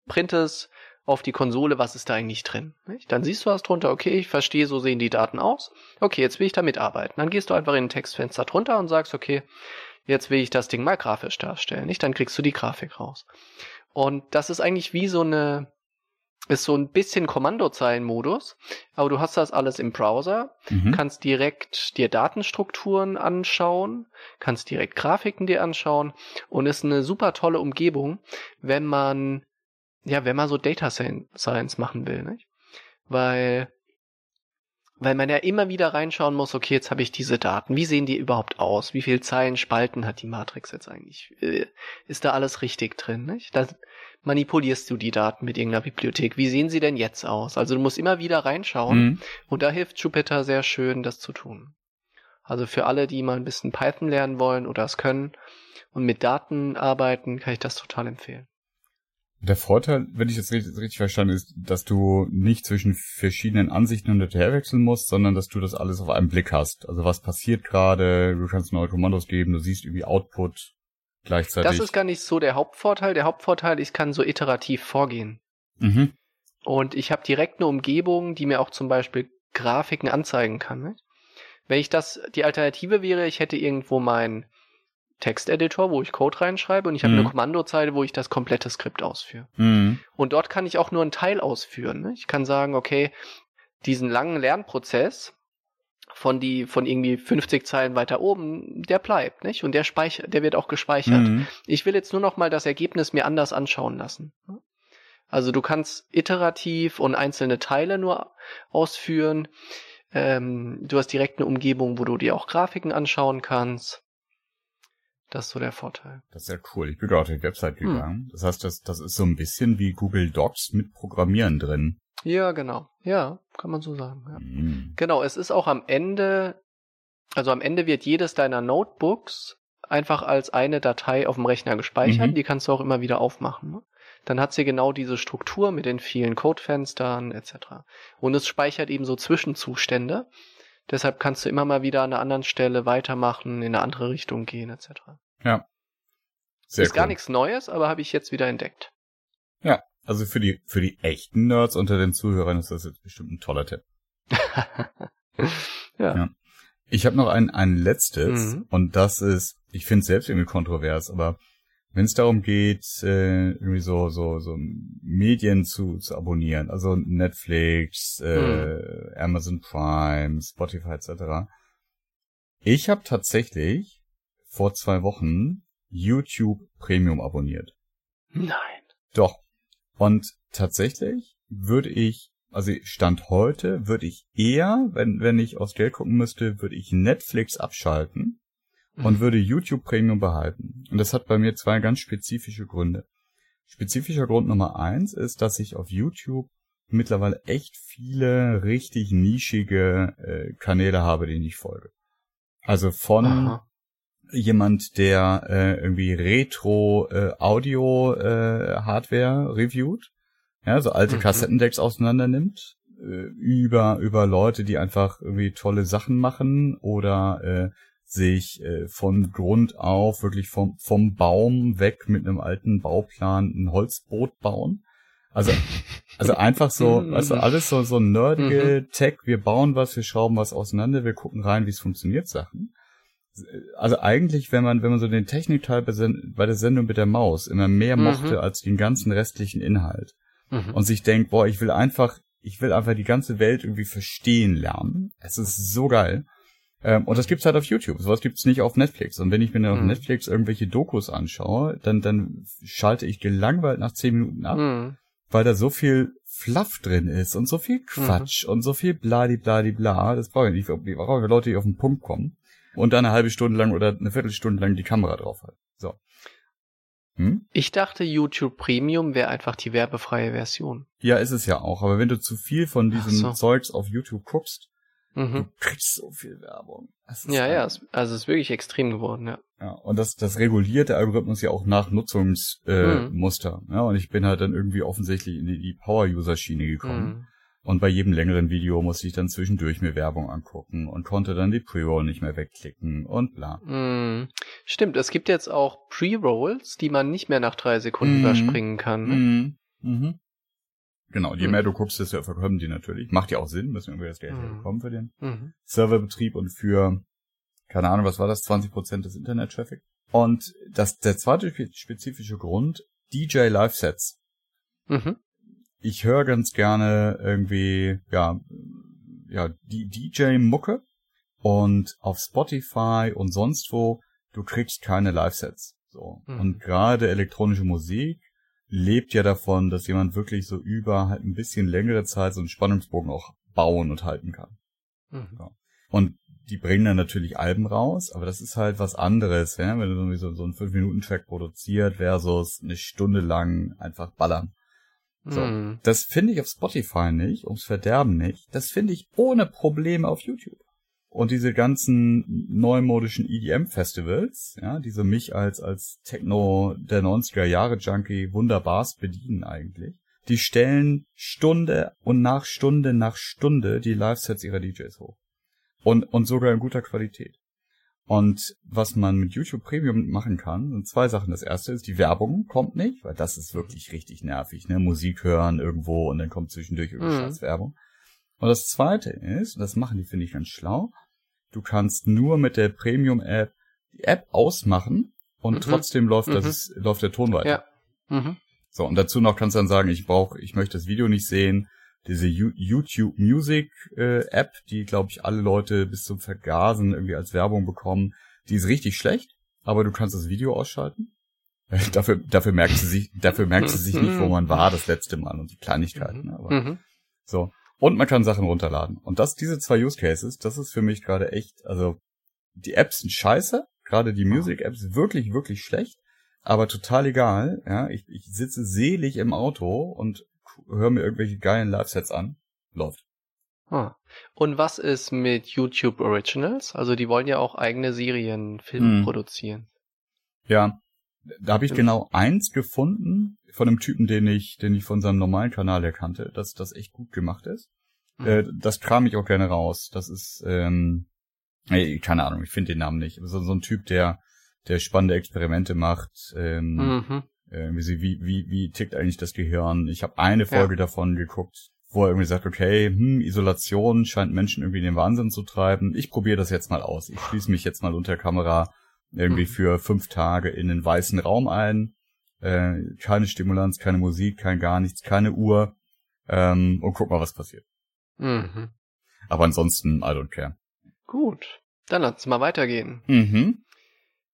Printest auf die Konsole, was ist da eigentlich drin, nicht? Dann siehst du was drunter, okay, ich verstehe, so sehen die Daten aus. Okay, jetzt will ich damit arbeiten. Dann gehst du einfach in ein Textfenster drunter und sagst, okay, jetzt will ich das Ding mal grafisch darstellen, nicht? Dann kriegst du die Grafik raus. Und das ist eigentlich wie so eine, ist so ein bisschen Kommandozeilenmodus, aber du hast das alles im Browser, Mhm. kannst direkt dir Datenstrukturen anschauen, kannst direkt Grafiken dir anschauen und ist eine super tolle Umgebung, wenn man, ja, wenn man so Data Science machen will, nicht? Weil, weil man ja immer wieder reinschauen muss, okay, jetzt habe ich diese Daten, wie sehen die überhaupt aus? Wie viele Zeilen, Spalten hat die Matrix jetzt eigentlich? Äh, Ist da alles richtig drin, nicht? Da manipulierst du die Daten mit irgendeiner Bibliothek. Wie sehen sie denn jetzt aus? Also du musst immer wieder reinschauen. Mhm. Und da hilft Jupyter sehr schön, das zu tun. Also für alle, die mal ein bisschen Python lernen wollen oder es können und mit Daten arbeiten, kann ich das total empfehlen. Der Vorteil, wenn ich das richtig, richtig verstanden ist, dass du nicht zwischen verschiedenen Ansichten hin und her wechseln musst, sondern dass du das alles auf einen Blick hast. Also was passiert gerade, du kannst neue Kommandos geben, du siehst irgendwie Output gleichzeitig. Das ist gar nicht so der Hauptvorteil. Der Hauptvorteil, ich kann so iterativ vorgehen. mhm. Und ich habe direkt eine Umgebung, die mir auch zum Beispiel Grafiken anzeigen kann. Nicht? Wenn ich das, die Alternative wäre, ich hätte irgendwo meinen Texteditor, wo ich Code reinschreibe und ich habe Mhm. eine Kommandozeile, wo ich das komplette Skript ausführe. Mhm. Und dort kann ich auch nur einen Teil ausführen. Ne? Ich kann sagen, okay, diesen langen Lernprozess von die von irgendwie 50 Zeilen weiter oben, der bleibt, nicht? Und der speichert, der wird auch gespeichert. Mhm. Ich will jetzt nur noch mal das Ergebnis mir anders anschauen lassen. ne? Also du kannst iterativ und einzelne Teile nur ausführen. Ähm, du hast direkt eine Umgebung, wo du dir auch Grafiken anschauen kannst. Das ist so der Vorteil. Das ist ja cool. Ich bin gerade auf die Website hm. gegangen. Hm. Das heißt, das, das ist so ein bisschen wie Google Docs mit Programmieren drin. Ja, genau. Ja, kann man so sagen. Ja. Hm. Genau, es ist auch am Ende, also am Ende wird jedes deiner Notebooks einfach als eine Datei auf dem Rechner gespeichert. Mhm. Die kannst du auch immer wieder aufmachen. Ne? Dann hat sie genau diese Struktur mit den vielen Codefenstern etc. Und es speichert eben so Zwischenzustände. Deshalb kannst du immer mal wieder an einer anderen Stelle weitermachen, in eine andere Richtung gehen etc. Ja. Sehr ist cool. gar nichts Neues, aber habe ich jetzt wieder entdeckt. Ja, also für die für die echten Nerds unter den Zuhörern ist das jetzt bestimmt ein toller Tipp. <laughs> ja. ja. Ich habe noch ein, ein letztes mhm. und das ist, ich finde es selbst irgendwie kontrovers, aber wenn es darum geht, äh, irgendwie so so so Medien zu, zu abonnieren, also Netflix, äh, mhm. Amazon Prime, Spotify etc. Ich habe tatsächlich vor zwei Wochen YouTube Premium abonniert. Nein. Doch. Und tatsächlich würde ich also Stand heute würde ich eher, wenn, wenn ich aufs Geld gucken müsste, würde ich Netflix abschalten und mhm. würde YouTube Premium behalten. Und das hat bei mir zwei ganz spezifische Gründe. Spezifischer Grund Nummer eins ist, dass ich auf YouTube mittlerweile echt viele richtig nischige äh, Kanäle habe, denen ich folge. Also von Aha. jemand, der äh, irgendwie Retro äh, Audio äh, Hardware reviewt, ja, so alte mhm. Kassettendecks auseinander nimmt, äh, über, über Leute, die einfach irgendwie tolle Sachen machen oder äh, sich äh, von Grund auf wirklich vom, vom Baum weg mit einem alten Bauplan ein Holzboot bauen. Also, also <laughs> einfach so, also alles so, so nerdige mhm. Tech, wir bauen was, wir schrauben was auseinander, wir gucken rein, wie es funktioniert, Sachen. Also eigentlich, wenn man, wenn man so den Technikteil bei der Sendung mit der Maus immer mehr mhm. mochte als den ganzen restlichen Inhalt, mhm. und sich denkt, boah, ich will einfach, ich will einfach die ganze Welt irgendwie verstehen lernen. Es ist so geil. Ähm, und das gibt's halt auf YouTube. Sowas gibt's nicht auf Netflix. Und wenn ich mir dann mhm. auf Netflix irgendwelche Dokus anschaue, dann, dann schalte ich gelangweilt nach zehn Minuten ab, mhm. weil da so viel Fluff drin ist und so viel Quatsch mhm. und so viel bladibladibla. Das brauche ich nicht. Ich brauche Leute, die auf den Punkt kommen und dann eine halbe Stunde lang oder eine Viertelstunde lang die Kamera drauf hat. So. Hm? Ich dachte, YouTube Premium wäre einfach die werbefreie Version. Ja, ist es ja auch. Aber wenn du zu viel von diesem so. Zeugs auf YouTube guckst, mhm. du kriegst so viel Werbung. Ja, ja, es, also es ist wirklich extrem geworden, ja. Ja, und das, das reguliert der Algorithmus ja auch nach Nutzungsmuster. Äh, mhm. Ja, und ich bin halt dann irgendwie offensichtlich in die, die Power-User-Schiene gekommen. Mhm. Und bei jedem längeren Video musste ich dann zwischendurch mir Werbung angucken und konnte dann die Pre-Roll nicht mehr wegklicken und bla. Mm, stimmt, es gibt jetzt auch Pre-Rolls, die man nicht mehr nach drei Sekunden mm, überspringen kann. Ne? Mm, mhm. Genau, je mhm. mehr du guckst, desto verkommen die natürlich. Macht ja auch Sinn, müssen wir irgendwie das Geld mhm. bekommen für den mhm. Serverbetrieb und für, keine Ahnung, was war das, 20% des Internet-Traffic. Und das, der zweite spezifische Grund, DJ Live-Sets. Mhm ich höre ganz gerne irgendwie, ja, ja, die DJ-Mucke und auf Spotify und sonst wo, du kriegst keine Live-Sets. So. Mhm. Und gerade elektronische Musik lebt ja davon, dass jemand wirklich so über halt ein bisschen längere Zeit so einen Spannungsbogen auch bauen und halten kann. Mhm. So. Und die bringen dann natürlich Alben raus, aber das ist halt was anderes, ja? wenn du so, so einen 5-Minuten-Track produziert versus eine Stunde lang einfach ballern. So. Mm. Das finde ich auf Spotify nicht, ums Verderben nicht. Das finde ich ohne Probleme auf YouTube. Und diese ganzen neumodischen EDM-Festivals, ja, diese mich als, als Techno der 90er Jahre Junkie wunderbarst bedienen eigentlich. Die stellen Stunde und nach Stunde nach Stunde die Live-Sets ihrer DJs hoch. Und, und sogar in guter Qualität. Und was man mit YouTube Premium machen kann, sind zwei Sachen. Das erste ist, die Werbung kommt nicht, weil das ist wirklich richtig nervig, ne? Musik hören irgendwo und dann kommt zwischendurch irgendeine mhm. Werbung. Und das zweite ist, und das machen die, finde ich, ganz schlau, du kannst nur mit der Premium-App die App ausmachen und mhm. trotzdem läuft, mhm. das, läuft der Ton weiter. Ja. Mhm. So, und dazu noch kannst du dann sagen, ich brauche, ich möchte das Video nicht sehen, diese YouTube Music äh, App, die glaube ich alle Leute bis zum Vergasen irgendwie als Werbung bekommen, die ist richtig schlecht, aber du kannst das Video ausschalten. <laughs> dafür, dafür merkt sie sich, dafür merkt sie sich nicht, wo man war das letzte Mal und die Kleinigkeiten. Ne? Aber Mhm. so. Und man kann Sachen runterladen. Und das, diese zwei Use Cases, das ist für mich gerade echt, also die Apps sind scheiße, gerade die Music-Apps wirklich, wirklich schlecht, aber total egal. Ja, ich, ich sitze selig im Auto und höre mir irgendwelche geilen Live-Sets an. Läuft. Ah. Und was ist mit YouTube Originals? Also die wollen ja auch eigene Serien, Filme Mhm. produzieren. Ja, da habe ich genau eins gefunden von einem Typen, den ich, den ich von seinem normalen Kanal erkannte, dass das echt gut gemacht ist. Mhm. Äh, das kram ich auch gerne raus. Das ist, ähm, ey, keine Ahnung, ich finde den Namen nicht. So, so ein Typ, der, der spannende Experimente macht. Ähm, Mhm. äh, wie, wie, wie, wie tickt eigentlich das Gehirn? Ich habe eine Folge davon geguckt, wo er irgendwie sagt, okay, hm, Isolation scheint Menschen irgendwie in den Wahnsinn zu treiben. Ich probiere das jetzt mal aus. Ich schließe mich jetzt mal unter Kamera irgendwie Mhm. für fünf Tage in den weißen Raum ein. Äh, keine Stimulanz, keine Musik, kein gar nichts, keine Uhr. Ähm, und guck mal, was passiert. Mhm. Aber ansonsten, I don't care. Gut. Dann lass uns mal weitergehen. Mhm.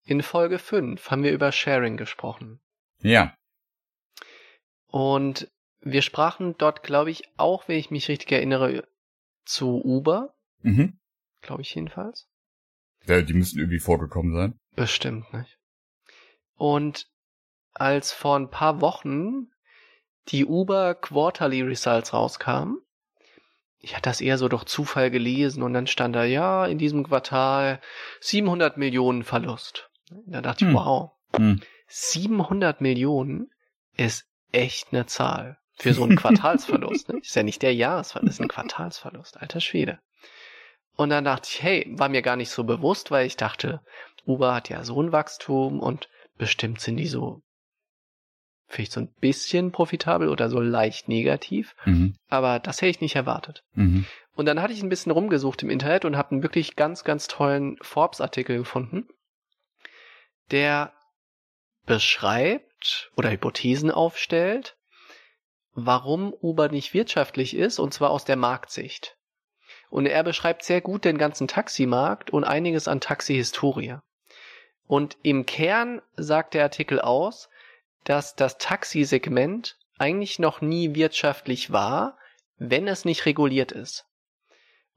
In Folge 5 haben wir über Sharing gesprochen. Ja. Und wir sprachen dort, glaube ich, auch, wenn ich mich richtig erinnere, zu Uber. Mhm. Glaube ich jedenfalls. ja. Die müssen irgendwie vorgekommen sein. Bestimmt nicht. Und als vor ein paar Wochen die Uber Quarterly Results rauskamen, ich hatte das eher so durch Zufall gelesen und dann stand da, ja, in diesem Quartal 700 Millionen Verlust. Da dachte ich, Hm. wow, Hm. 700 Millionen ist echt eine Zahl für so einen <laughs> Quartalsverlust. Ne? Ist ja nicht der Jahresverlust, ist ein Quartalsverlust, alter Schwede. Und dann dachte ich, hey, war mir gar nicht so bewusst, weil ich dachte, Uber hat ja so ein Wachstum und bestimmt sind die so vielleicht so ein bisschen profitabel oder so leicht negativ, Mhm. aber das hätte ich nicht erwartet. Mhm. Und dann hatte ich ein bisschen rumgesucht im Internet und habe einen wirklich ganz, ganz tollen Forbes-Artikel gefunden, der beschreibt oder Hypothesen aufstellt, warum Uber nicht wirtschaftlich ist, und zwar aus der Marktsicht. Und er beschreibt sehr gut den ganzen Taximarkt und einiges an Taxihistorie. Und im Kern sagt der Artikel aus, dass das Taxisegment eigentlich noch nie wirtschaftlich war, wenn es nicht reguliert ist.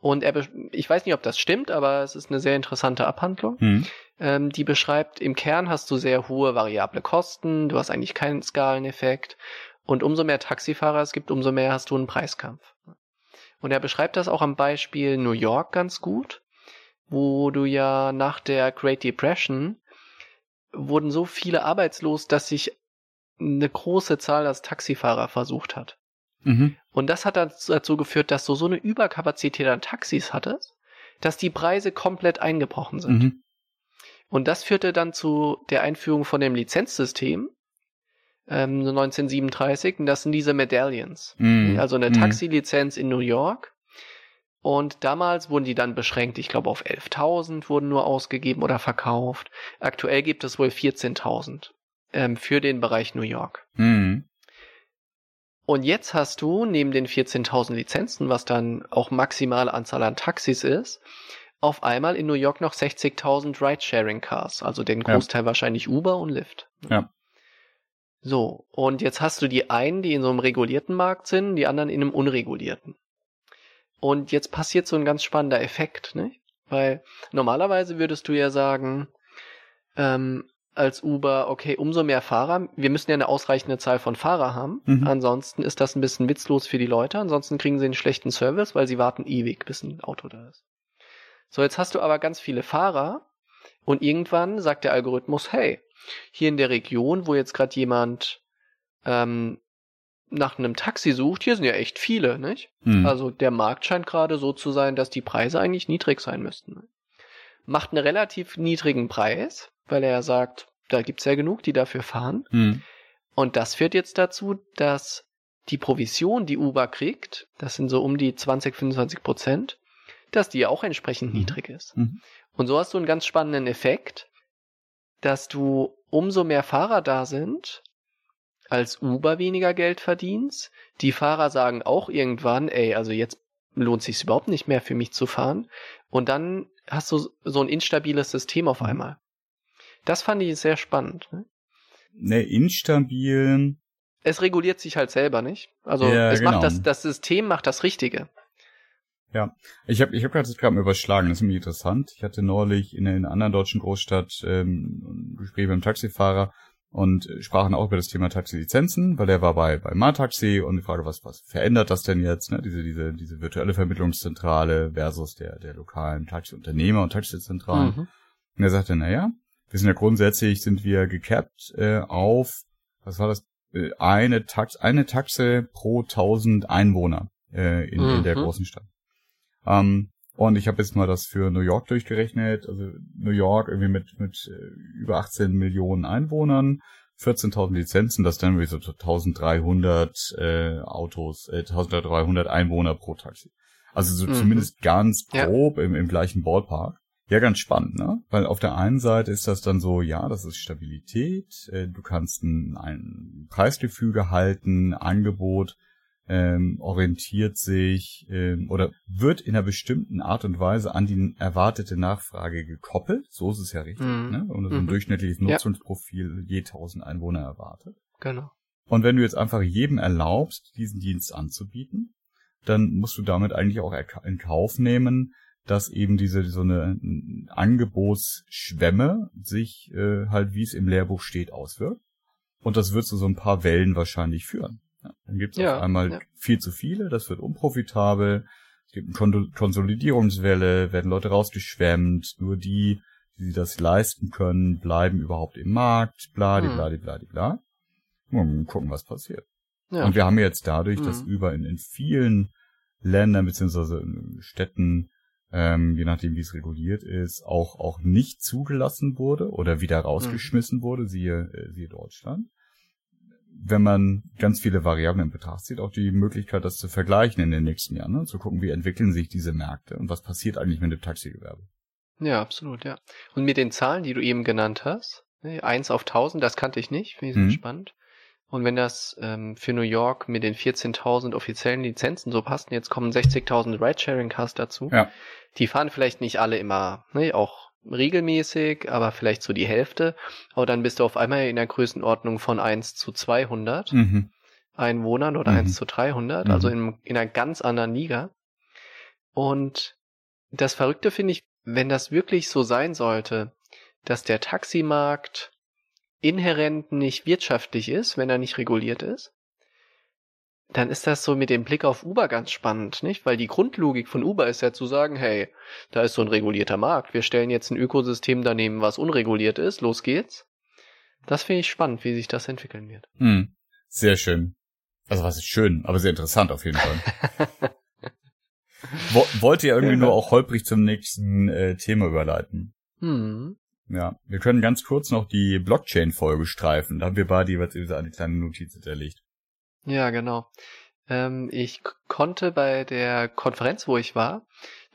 Und er, ich weiß nicht, ob das stimmt, aber es ist eine sehr interessante Abhandlung. Mhm. Ähm, die beschreibt, im Kern hast du sehr hohe variable Kosten, du hast eigentlich keinen Skaleneffekt und umso mehr Taxifahrer es gibt, umso mehr hast du einen Preiskampf. Und er beschreibt das auch am Beispiel New York ganz gut, wo du ja nach der Great Depression wurden so viele arbeitslos, dass sich eine große Zahl als Taxifahrer versucht hat. Mhm. Und das hat dazu dazu geführt, dass du so eine Überkapazität an Taxis hattest, dass die Preise komplett eingebrochen sind. Mhm. Und das führte dann zu der Einführung von dem Lizenzsystem ähm, so 1937. Und das sind diese Medallions. Mhm. Also eine Mhm. Taxilizenz in New York. Und damals wurden die dann beschränkt. Ich glaube, auf 11.000 wurden nur ausgegeben oder verkauft. Aktuell gibt es wohl 14.000 ähm, für den Bereich New York. Mhm. Und jetzt hast du neben den 14.000 Lizenzen, was dann auch maximale Anzahl an Taxis ist, auf einmal in New York noch 60.000 Ridesharing-Cars, also den Ja. Großteil wahrscheinlich Uber und Lyft. Ja. So, und jetzt hast du die einen, die in so einem regulierten Markt sind, die anderen in einem unregulierten. Und jetzt passiert so ein ganz spannender Effekt, ne? Weil normalerweise würdest du ja sagen, ähm, als Uber, okay, umso mehr Fahrer, wir müssen ja eine ausreichende Zahl von Fahrer haben. Mhm. Ansonsten ist das ein bisschen witzlos für die Leute. Ansonsten kriegen sie einen schlechten Service, weil sie warten ewig, bis ein Auto da ist. So, jetzt hast du aber ganz viele Fahrer und irgendwann sagt der Algorithmus, hey, hier in der Region, wo jetzt gerade jemand ähm, nach einem Taxi sucht, hier sind ja echt viele, nicht? Mhm. Also der Markt scheint gerade so zu sein, dass die Preise eigentlich niedrig sein müssten. Macht einen relativ niedrigen Preis, weil er sagt, da gibt's ja genug, die dafür fahren. Mhm. Und das führt jetzt dazu, dass die Provision, die Uber kriegt, das sind so um die 20, 25 Prozent, dass die auch entsprechend Mhm. niedrig ist. Mhm. Und so hast du einen ganz spannenden Effekt, dass du umso mehr Fahrer da sind, als Uber weniger Geld verdienst. Die Fahrer sagen auch irgendwann, ey, also jetzt lohnt sich überhaupt nicht mehr für mich zu fahren. Und dann hast du so ein instabiles System auf Mhm. einmal. Das fand ich sehr spannend. Ne? ne, instabil. Es reguliert sich halt selber nicht. Also Ja, es genau. macht das, das System macht das Richtige. Ja, ich habe ich hab gerade gerade mal überschlagen, das ist nämlich interessant. Ich hatte neulich in einer anderen deutschen Großstadt ähm, ein Gespräch mit einem Taxifahrer und sprachen auch über das Thema Taxilizenzen, weil der war bei bei Martaxi und die Frage, was was verändert das denn jetzt, ne? Diese diese diese virtuelle Vermittlungszentrale versus der der lokalen Taxiunternehmer und Taxizentralen. Mhm. Und er sagte, naja, wir sind ja grundsätzlich sind wir gecapped äh, auf, was war das, äh, eine Tax eine Taxe pro 1000 Einwohner äh, in, in der Mhm. großen Stadt. Ähm, und ich habe jetzt mal das für New York durchgerechnet. Also New York irgendwie mit mit äh, über 18 Millionen Einwohnern, 14.000 Lizenzen, das dann wie so 1.300 äh, Autos, äh, 1.300 Einwohner pro Taxi. Also so Mhm. zumindest ganz Ja. grob im, im gleichen Ballpark. Ja, ganz spannend, ne? Weil auf der einen Seite ist das dann so, ja, das ist Stabilität, äh, du kannst ein, ein Preisgefüge halten, Angebot ähm, orientiert sich ähm, oder wird in einer bestimmten Art und Weise an die erwartete Nachfrage gekoppelt. So ist es ja richtig, Mhm. ne? Und so ein Mhm. durchschnittliches Ja. Nutzungsprofil je 1000 Einwohner erwartet. Genau. Und wenn du jetzt einfach jedem erlaubst, diesen Dienst anzubieten, dann musst du damit eigentlich auch in Kauf nehmen, dass eben diese so eine Angebotsschwemme sich äh, halt, wie es im Lehrbuch steht, auswirkt. Und das wird zu so ein paar Wellen wahrscheinlich führen. Dann gibt es Ja, auf einmal ja. viel zu viele, das wird unprofitabel, es gibt eine Kon Konsolidierungswelle, werden Leute rausgeschwemmt, nur die, die sich das leisten können, bleiben überhaupt im Markt, bladi Hm. bladi bladi bla. Mal gucken, was passiert. Ja. Und wir haben jetzt dadurch, dass Mhm. über in, in vielen Ländern beziehungsweise in Städten, ähm, je nachdem wie es reguliert ist, auch auch nicht zugelassen wurde oder wieder Mhm. rausgeschmissen wurde, siehe äh, siehe Deutschland. Wenn man ganz viele Variablen in Betracht zieht, auch die Möglichkeit, das zu vergleichen in den nächsten Jahren, ne? zu gucken, wie entwickeln sich diese Märkte und was passiert eigentlich mit dem Taxigewerbe. Ja, absolut, ja. Und mit den Zahlen, die du eben genannt hast, ne, eins auf 1000, das kannte ich nicht, finde ich Mhm. spannend. Und wenn das ähm, für New York mit den 14.000 offiziellen Lizenzen so passt, und jetzt kommen 60.000 Ridesharing-Cars dazu, Ja. die fahren vielleicht nicht alle immer, ne, auch regelmäßig, aber vielleicht so die Hälfte. Aber dann bist du auf einmal in der Größenordnung von 1 zu 200 Mhm. Einwohnern oder Mhm. 1 zu 300, Mhm. also in, in einer ganz anderen Liga. Und das Verrückte finde ich, wenn das wirklich so sein sollte, dass der Taximarkt inhärent nicht wirtschaftlich ist, wenn er nicht reguliert ist, dann ist das so mit dem Blick auf Uber ganz spannend, nicht? Weil die Grundlogik von Uber ist ja zu sagen, hey, da ist so ein regulierter Markt, wir stellen jetzt ein Ökosystem daneben, was unreguliert ist, los geht's. Das finde ich spannend, wie sich das entwickeln wird. Mhm. Sehr schön. Also was ist schön, aber sehr interessant auf jeden Fall. <laughs> Wo, wollte ja irgendwie Ja. nur auch holprig zum nächsten äh, Thema überleiten. Hm. Ja, wir können ganz kurz noch die Blockchain-Folge streifen. Da haben wir beide jeweils eine kleine Notiz hinterlegt. Ja, genau. Ähm, ich konnte bei der Konferenz, wo ich war,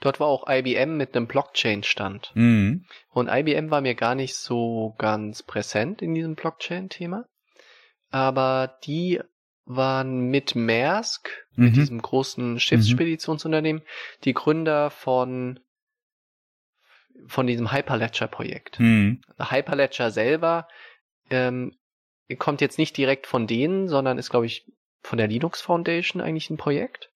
dort war auch IBM mit einem Blockchain-Stand. Mhm. Und IBM war mir gar nicht so ganz präsent in diesem Blockchain-Thema. Aber die waren mit Maersk, mit Mhm. diesem großen Schiffsspeditionsunternehmen, die Gründer von, von diesem Hyperledger-Projekt. Mhm. Hyperledger selber ähm, kommt jetzt nicht direkt von denen, sondern ist, glaube ich, von der Linux Foundation eigentlich ein Projekt.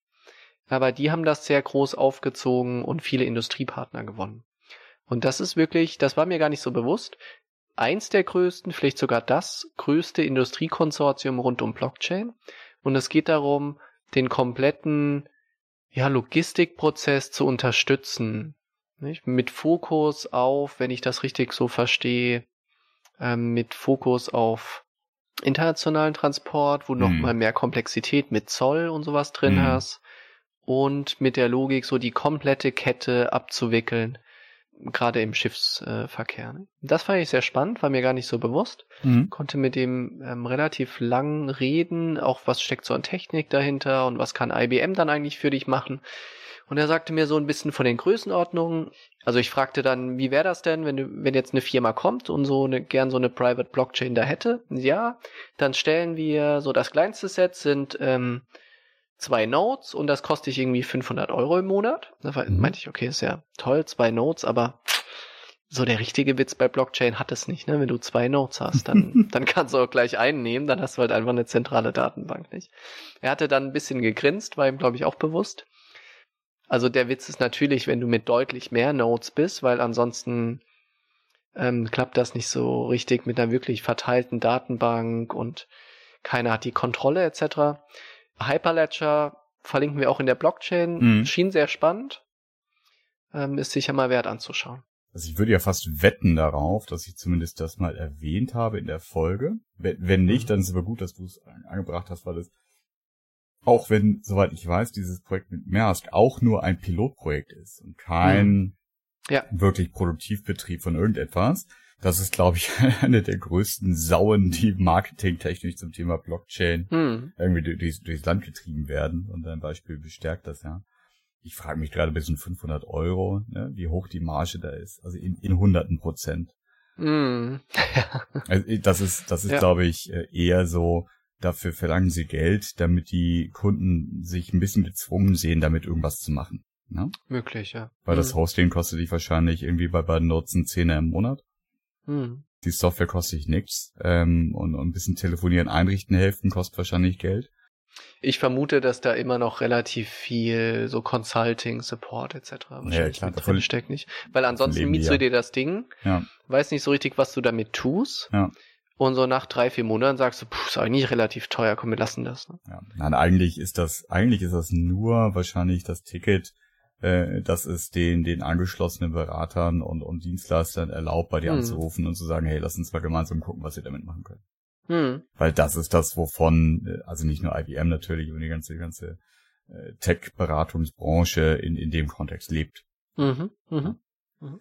Aber die haben das sehr groß aufgezogen und viele Industriepartner gewonnen. Und das ist wirklich, das war mir gar nicht so bewusst, eins der größten, vielleicht sogar das größte Industriekonsortium rund um Blockchain. Und es geht darum, den kompletten ja, Logistikprozess zu unterstützen. Nicht? Mit Fokus auf, wenn ich das richtig so verstehe, ähm, mit Fokus auf internationalen Transport, wo noch Mhm. mal mehr Komplexität mit Zoll und sowas drin Mhm. hast und mit der Logik so die komplette Kette abzuwickeln, gerade im Schiffsverkehr. Das fand ich sehr spannend, war mir gar nicht so bewusst. Mhm. Konnte mit dem ähm, relativ lang reden, auch was steckt so an Technik dahinter und was kann IBM dann eigentlich für dich machen. Und er sagte mir so ein bisschen von den Größenordnungen. Also ich fragte dann, wie wäre das denn, wenn, du, wenn jetzt eine Firma kommt und so eine, gern so eine Private Blockchain da hätte? Ja, dann stellen wir so das kleinste Set sind ähm, zwei Nodes und das kostet dich irgendwie 500 Euro im Monat. Da Mhm. meinte ich, okay, ist ja toll, zwei Nodes, aber so der richtige Witz bei Blockchain hat es nicht, ne? Wenn du zwei Nodes hast, dann, <laughs> dann kannst du auch gleich einen nehmen, dann hast du halt einfach eine zentrale Datenbank, nicht? Er hatte dann ein bisschen gegrinst, war ihm, glaube ich, auch bewusst. Also der Witz ist natürlich, wenn du mit deutlich mehr Nodes bist, weil ansonsten ähm, klappt das nicht so richtig mit einer wirklich verteilten Datenbank und keiner hat die Kontrolle etc. Hyperledger verlinken wir auch in der Blockchain, mhm. schien sehr spannend, ähm, ist sicher mal wert anzuschauen. Also ich würde ja fast wetten darauf, dass ich zumindest das mal erwähnt habe in der Folge. Wenn nicht, mhm. dann ist es aber gut, dass du es angebracht hast, weil es auch wenn, soweit ich weiß, dieses Projekt mit Maersk auch nur ein Pilotprojekt ist und kein mhm. ja. wirklich Produktivbetrieb von irgendetwas. Das ist, glaube ich, <laughs> eine der größten Sauen, die marketingtechnisch zum Thema Blockchain mhm. irgendwie durchs, durchs Land getrieben werden. Und ein Beispiel bestärkt das ja ich frage mich gerade bis in 500 Euro, ne, wie hoch die Marge da ist. Also in, in hunderten Prozent. <laughs> Mm. also das ist, das ist, ja. glaube ich, äh, eher so, dafür verlangen sie Geld, damit die Kunden sich ein bisschen gezwungen sehen, damit irgendwas zu machen. Ne? Möglich, ja. Weil mm. das Hosting kostet dich wahrscheinlich irgendwie bei beiden Nutzen Zehner im Monat. Mm. Die Software kostet dich nichts. Ähm, und, und ein bisschen telefonieren, einrichten helfen kostet wahrscheinlich Geld. Ich vermute, dass da immer noch relativ viel so Consulting, Support etc. wahrscheinlich ja, klar, drin steckt, nicht? Weil ansonsten mietst du dir das Ding, ja. weißt nicht so richtig, was du damit tust. Ja. Und so nach drei, vier Monaten sagst du, puh, ist eigentlich relativ teuer, komm, wir lassen das. Ne? Ja. Nein, eigentlich ist das, eigentlich ist das nur wahrscheinlich das Ticket, äh, dass es den, den angeschlossenen Beratern und, und Dienstleistern erlaubt, bei dir hm. anzurufen und zu sagen, hey, lass uns mal gemeinsam gucken, was wir damit machen können. Hm. Weil das ist das, wovon, äh, also nicht nur IBM natürlich, aber die ganze, die ganze äh, Tech-Beratungsbranche in, in dem Kontext lebt. Mhm. Mhm. Mhm.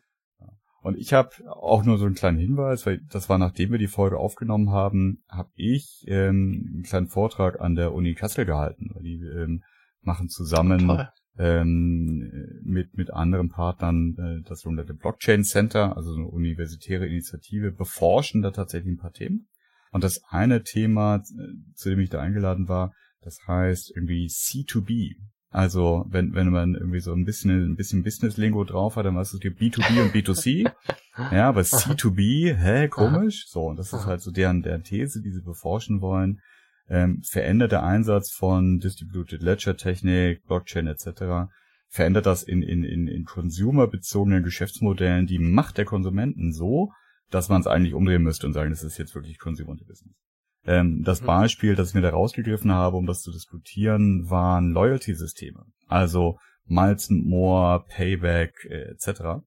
Und ich habe auch nur so einen kleinen Hinweis, weil das war nachdem wir die Folge aufgenommen haben, habe ich ähm, einen kleinen Vortrag an der Uni Kassel gehalten. Weil die ähm, machen zusammen ähm, mit mit anderen Partnern äh, das sogenannte Blockchain Center, also so eine universitäre Initiative, beforschen da tatsächlich ein paar Themen. Und das eine Thema, äh, zu dem ich da eingeladen war, das heißt irgendwie C2B. Also wenn, wenn man irgendwie so ein bisschen ein bisschen Business-Lingo drauf hat, dann weißt du, es gibt B2B und B2C. <laughs> ja, aber C2B, hä, komisch. So, und das ist halt so deren, deren These, die sie beforschen wollen. Ähm, verändert der Einsatz von Distributed Ledger Technik, Blockchain etc. verändert das in, in, in, in consumerbezogenen Geschäftsmodellen die Macht der Konsumenten so, dass man es eigentlich umdrehen müsste und sagen, das ist jetzt wirklich Consumer Business. Ähm, das mhm. Beispiel, das ich mir da rausgegriffen habe, um das zu diskutieren, waren Loyalty-Systeme. Also Miles and More, Payback äh, etc.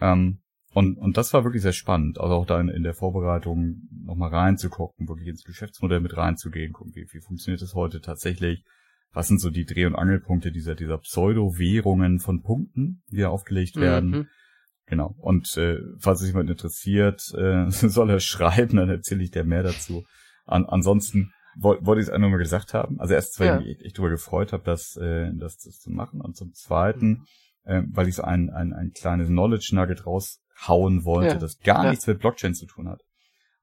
Ähm, und, und das war wirklich sehr spannend, also auch da in, in der Vorbereitung nochmal reinzugucken, wirklich ins Geschäftsmodell mit reinzugehen, gucken, wie, wie funktioniert das heute tatsächlich, was sind so die Dreh- und Angelpunkte dieser, dieser Pseudo-Währungen von Punkten, die da aufgelegt werden, mhm. Genau. Und äh, falls sich jemand interessiert, äh, <laughs> soll er schreiben, dann erzähle ich dir mehr dazu. An, ansonsten wollte wollt ich es einfach mal gesagt haben. Also erst, weil ja. ich mich echt darüber gefreut habe, das, äh, das, das zu machen. Und zum Zweiten, äh, weil ich so ein, ein, ein kleines Knowledge Nugget raushauen wollte, ja. das gar ja. nichts mit Blockchain zu tun hat.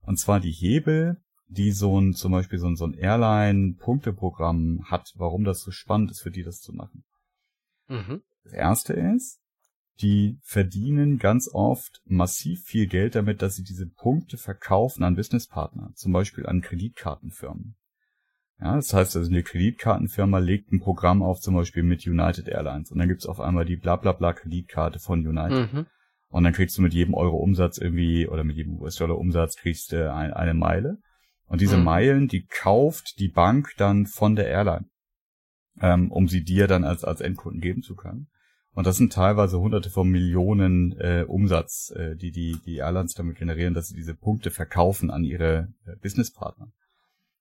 Und zwar die Hebel, die so ein, zum Beispiel so ein, so ein Airline-Punkteprogramm hat, warum das so spannend ist für die, das zu machen. Mhm. Das erste ist, die verdienen ganz oft massiv viel Geld damit, dass sie diese Punkte verkaufen an Businesspartner, zum Beispiel an Kreditkartenfirmen. Ja, das heißt also, eine Kreditkartenfirma legt ein Programm auf, zum Beispiel mit United Airlines, und dann gibt's auf einmal die blablabla Kreditkarte von United. Mhm. Und dann kriegst du mit jedem Euro Umsatz irgendwie, oder mit jedem US-Dollar Umsatz kriegst du ein, eine Meile. Und diese mhm. Meilen, die kauft die Bank dann von der Airline, ähm, um sie dir dann als, als Endkunden geben zu können. Und das sind teilweise hunderte von Millionen äh, Umsatz, äh, die, die die Airlines damit generieren, dass sie diese Punkte verkaufen an ihre äh, Businesspartner.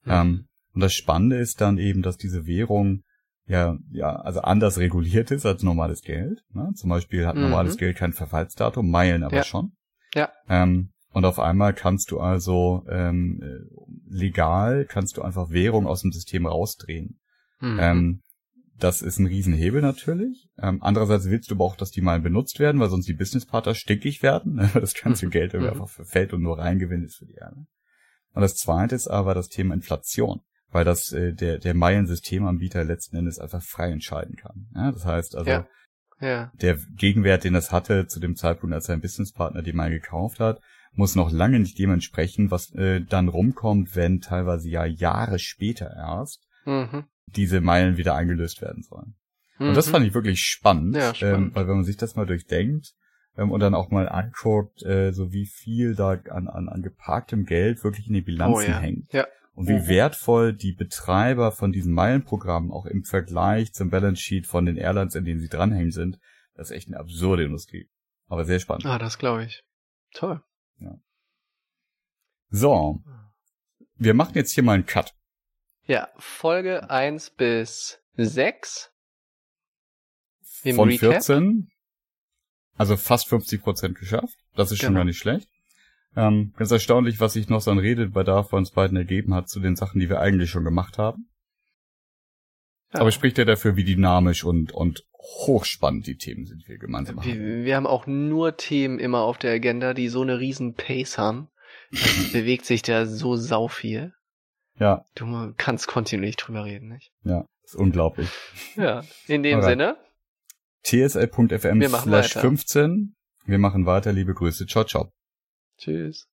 Mhm. Ähm, und das Spannende ist dann eben, dass diese Währung ja, ja, also anders reguliert ist als normales Geld. Ne? Zum Beispiel hat normales mhm. Geld kein Verfallsdatum, Meilen aber ja. schon. Ja. Ähm, und auf einmal kannst du also ähm, äh, legal kannst du einfach Währung aus dem System rausdrehen. Mhm. Ähm, das ist ein Riesenhebel natürlich. Ähm, andererseits willst du aber auch, dass die mal benutzt werden, weil sonst die Businesspartner stickig werden. <laughs> Das ganze. <laughs> Geld irgendwie mhm. einfach verfällt und nur Reingewinn ist für die Erde. Und das zweite ist aber das Thema Inflation, weil das äh, der, der Meilen-Systemanbieter letzten Endes einfach frei entscheiden kann. Ja, das heißt also, ja. Ja. Der Gegenwert, den das hatte zu dem Zeitpunkt, als sein Businesspartner die mal gekauft hat, muss noch lange nicht dem entsprechen, was äh, dann rumkommt, wenn teilweise ja Jahre später erst Mhm. Diese Meilen wieder eingelöst werden sollen. Mhm. Und das fand ich wirklich spannend, Ja, spannend. Ähm, weil wenn man sich das mal durchdenkt ähm, und dann auch mal anguckt, äh, so wie viel da an, an, an geparktem Geld wirklich in den Bilanzen Oh ja. hängt. Ja. Und wie Mhm. wertvoll die Betreiber von diesen Meilenprogrammen auch im Vergleich zum Balance Sheet von den Airlines, in denen sie dranhängen sind, das ist echt eine absurde Industrie. Aber sehr spannend. Ah, das glaube ich. Toll. So. Wir machen jetzt hier mal einen Cut. Ja, Folge 1 bis 6. Im von Recap? 14. Also fast 50 Prozent geschafft. Das ist schon Genau. gar nicht schlecht. Ähm, ganz erstaunlich, was sich noch so an Redebedarf bei uns beiden ergeben hat zu den Sachen, die wir eigentlich schon gemacht haben. Ja. Aber spricht ja dafür, wie dynamisch und, und hochspannend die Themen sind, die wir gemeinsam haben. wir, wir haben auch nur Themen immer auf der Agenda, die so eine riesen Pace haben. <laughs> Es bewegt sich da so sau viel. Ja, Du kannst kontinuierlich drüber reden, nicht? ja, ist unglaublich. Ja, in dem Alright. Sinne. tsl.fm slash weiter. 15. Wir machen weiter. Liebe Grüße. Ciao, ciao. Tschüss.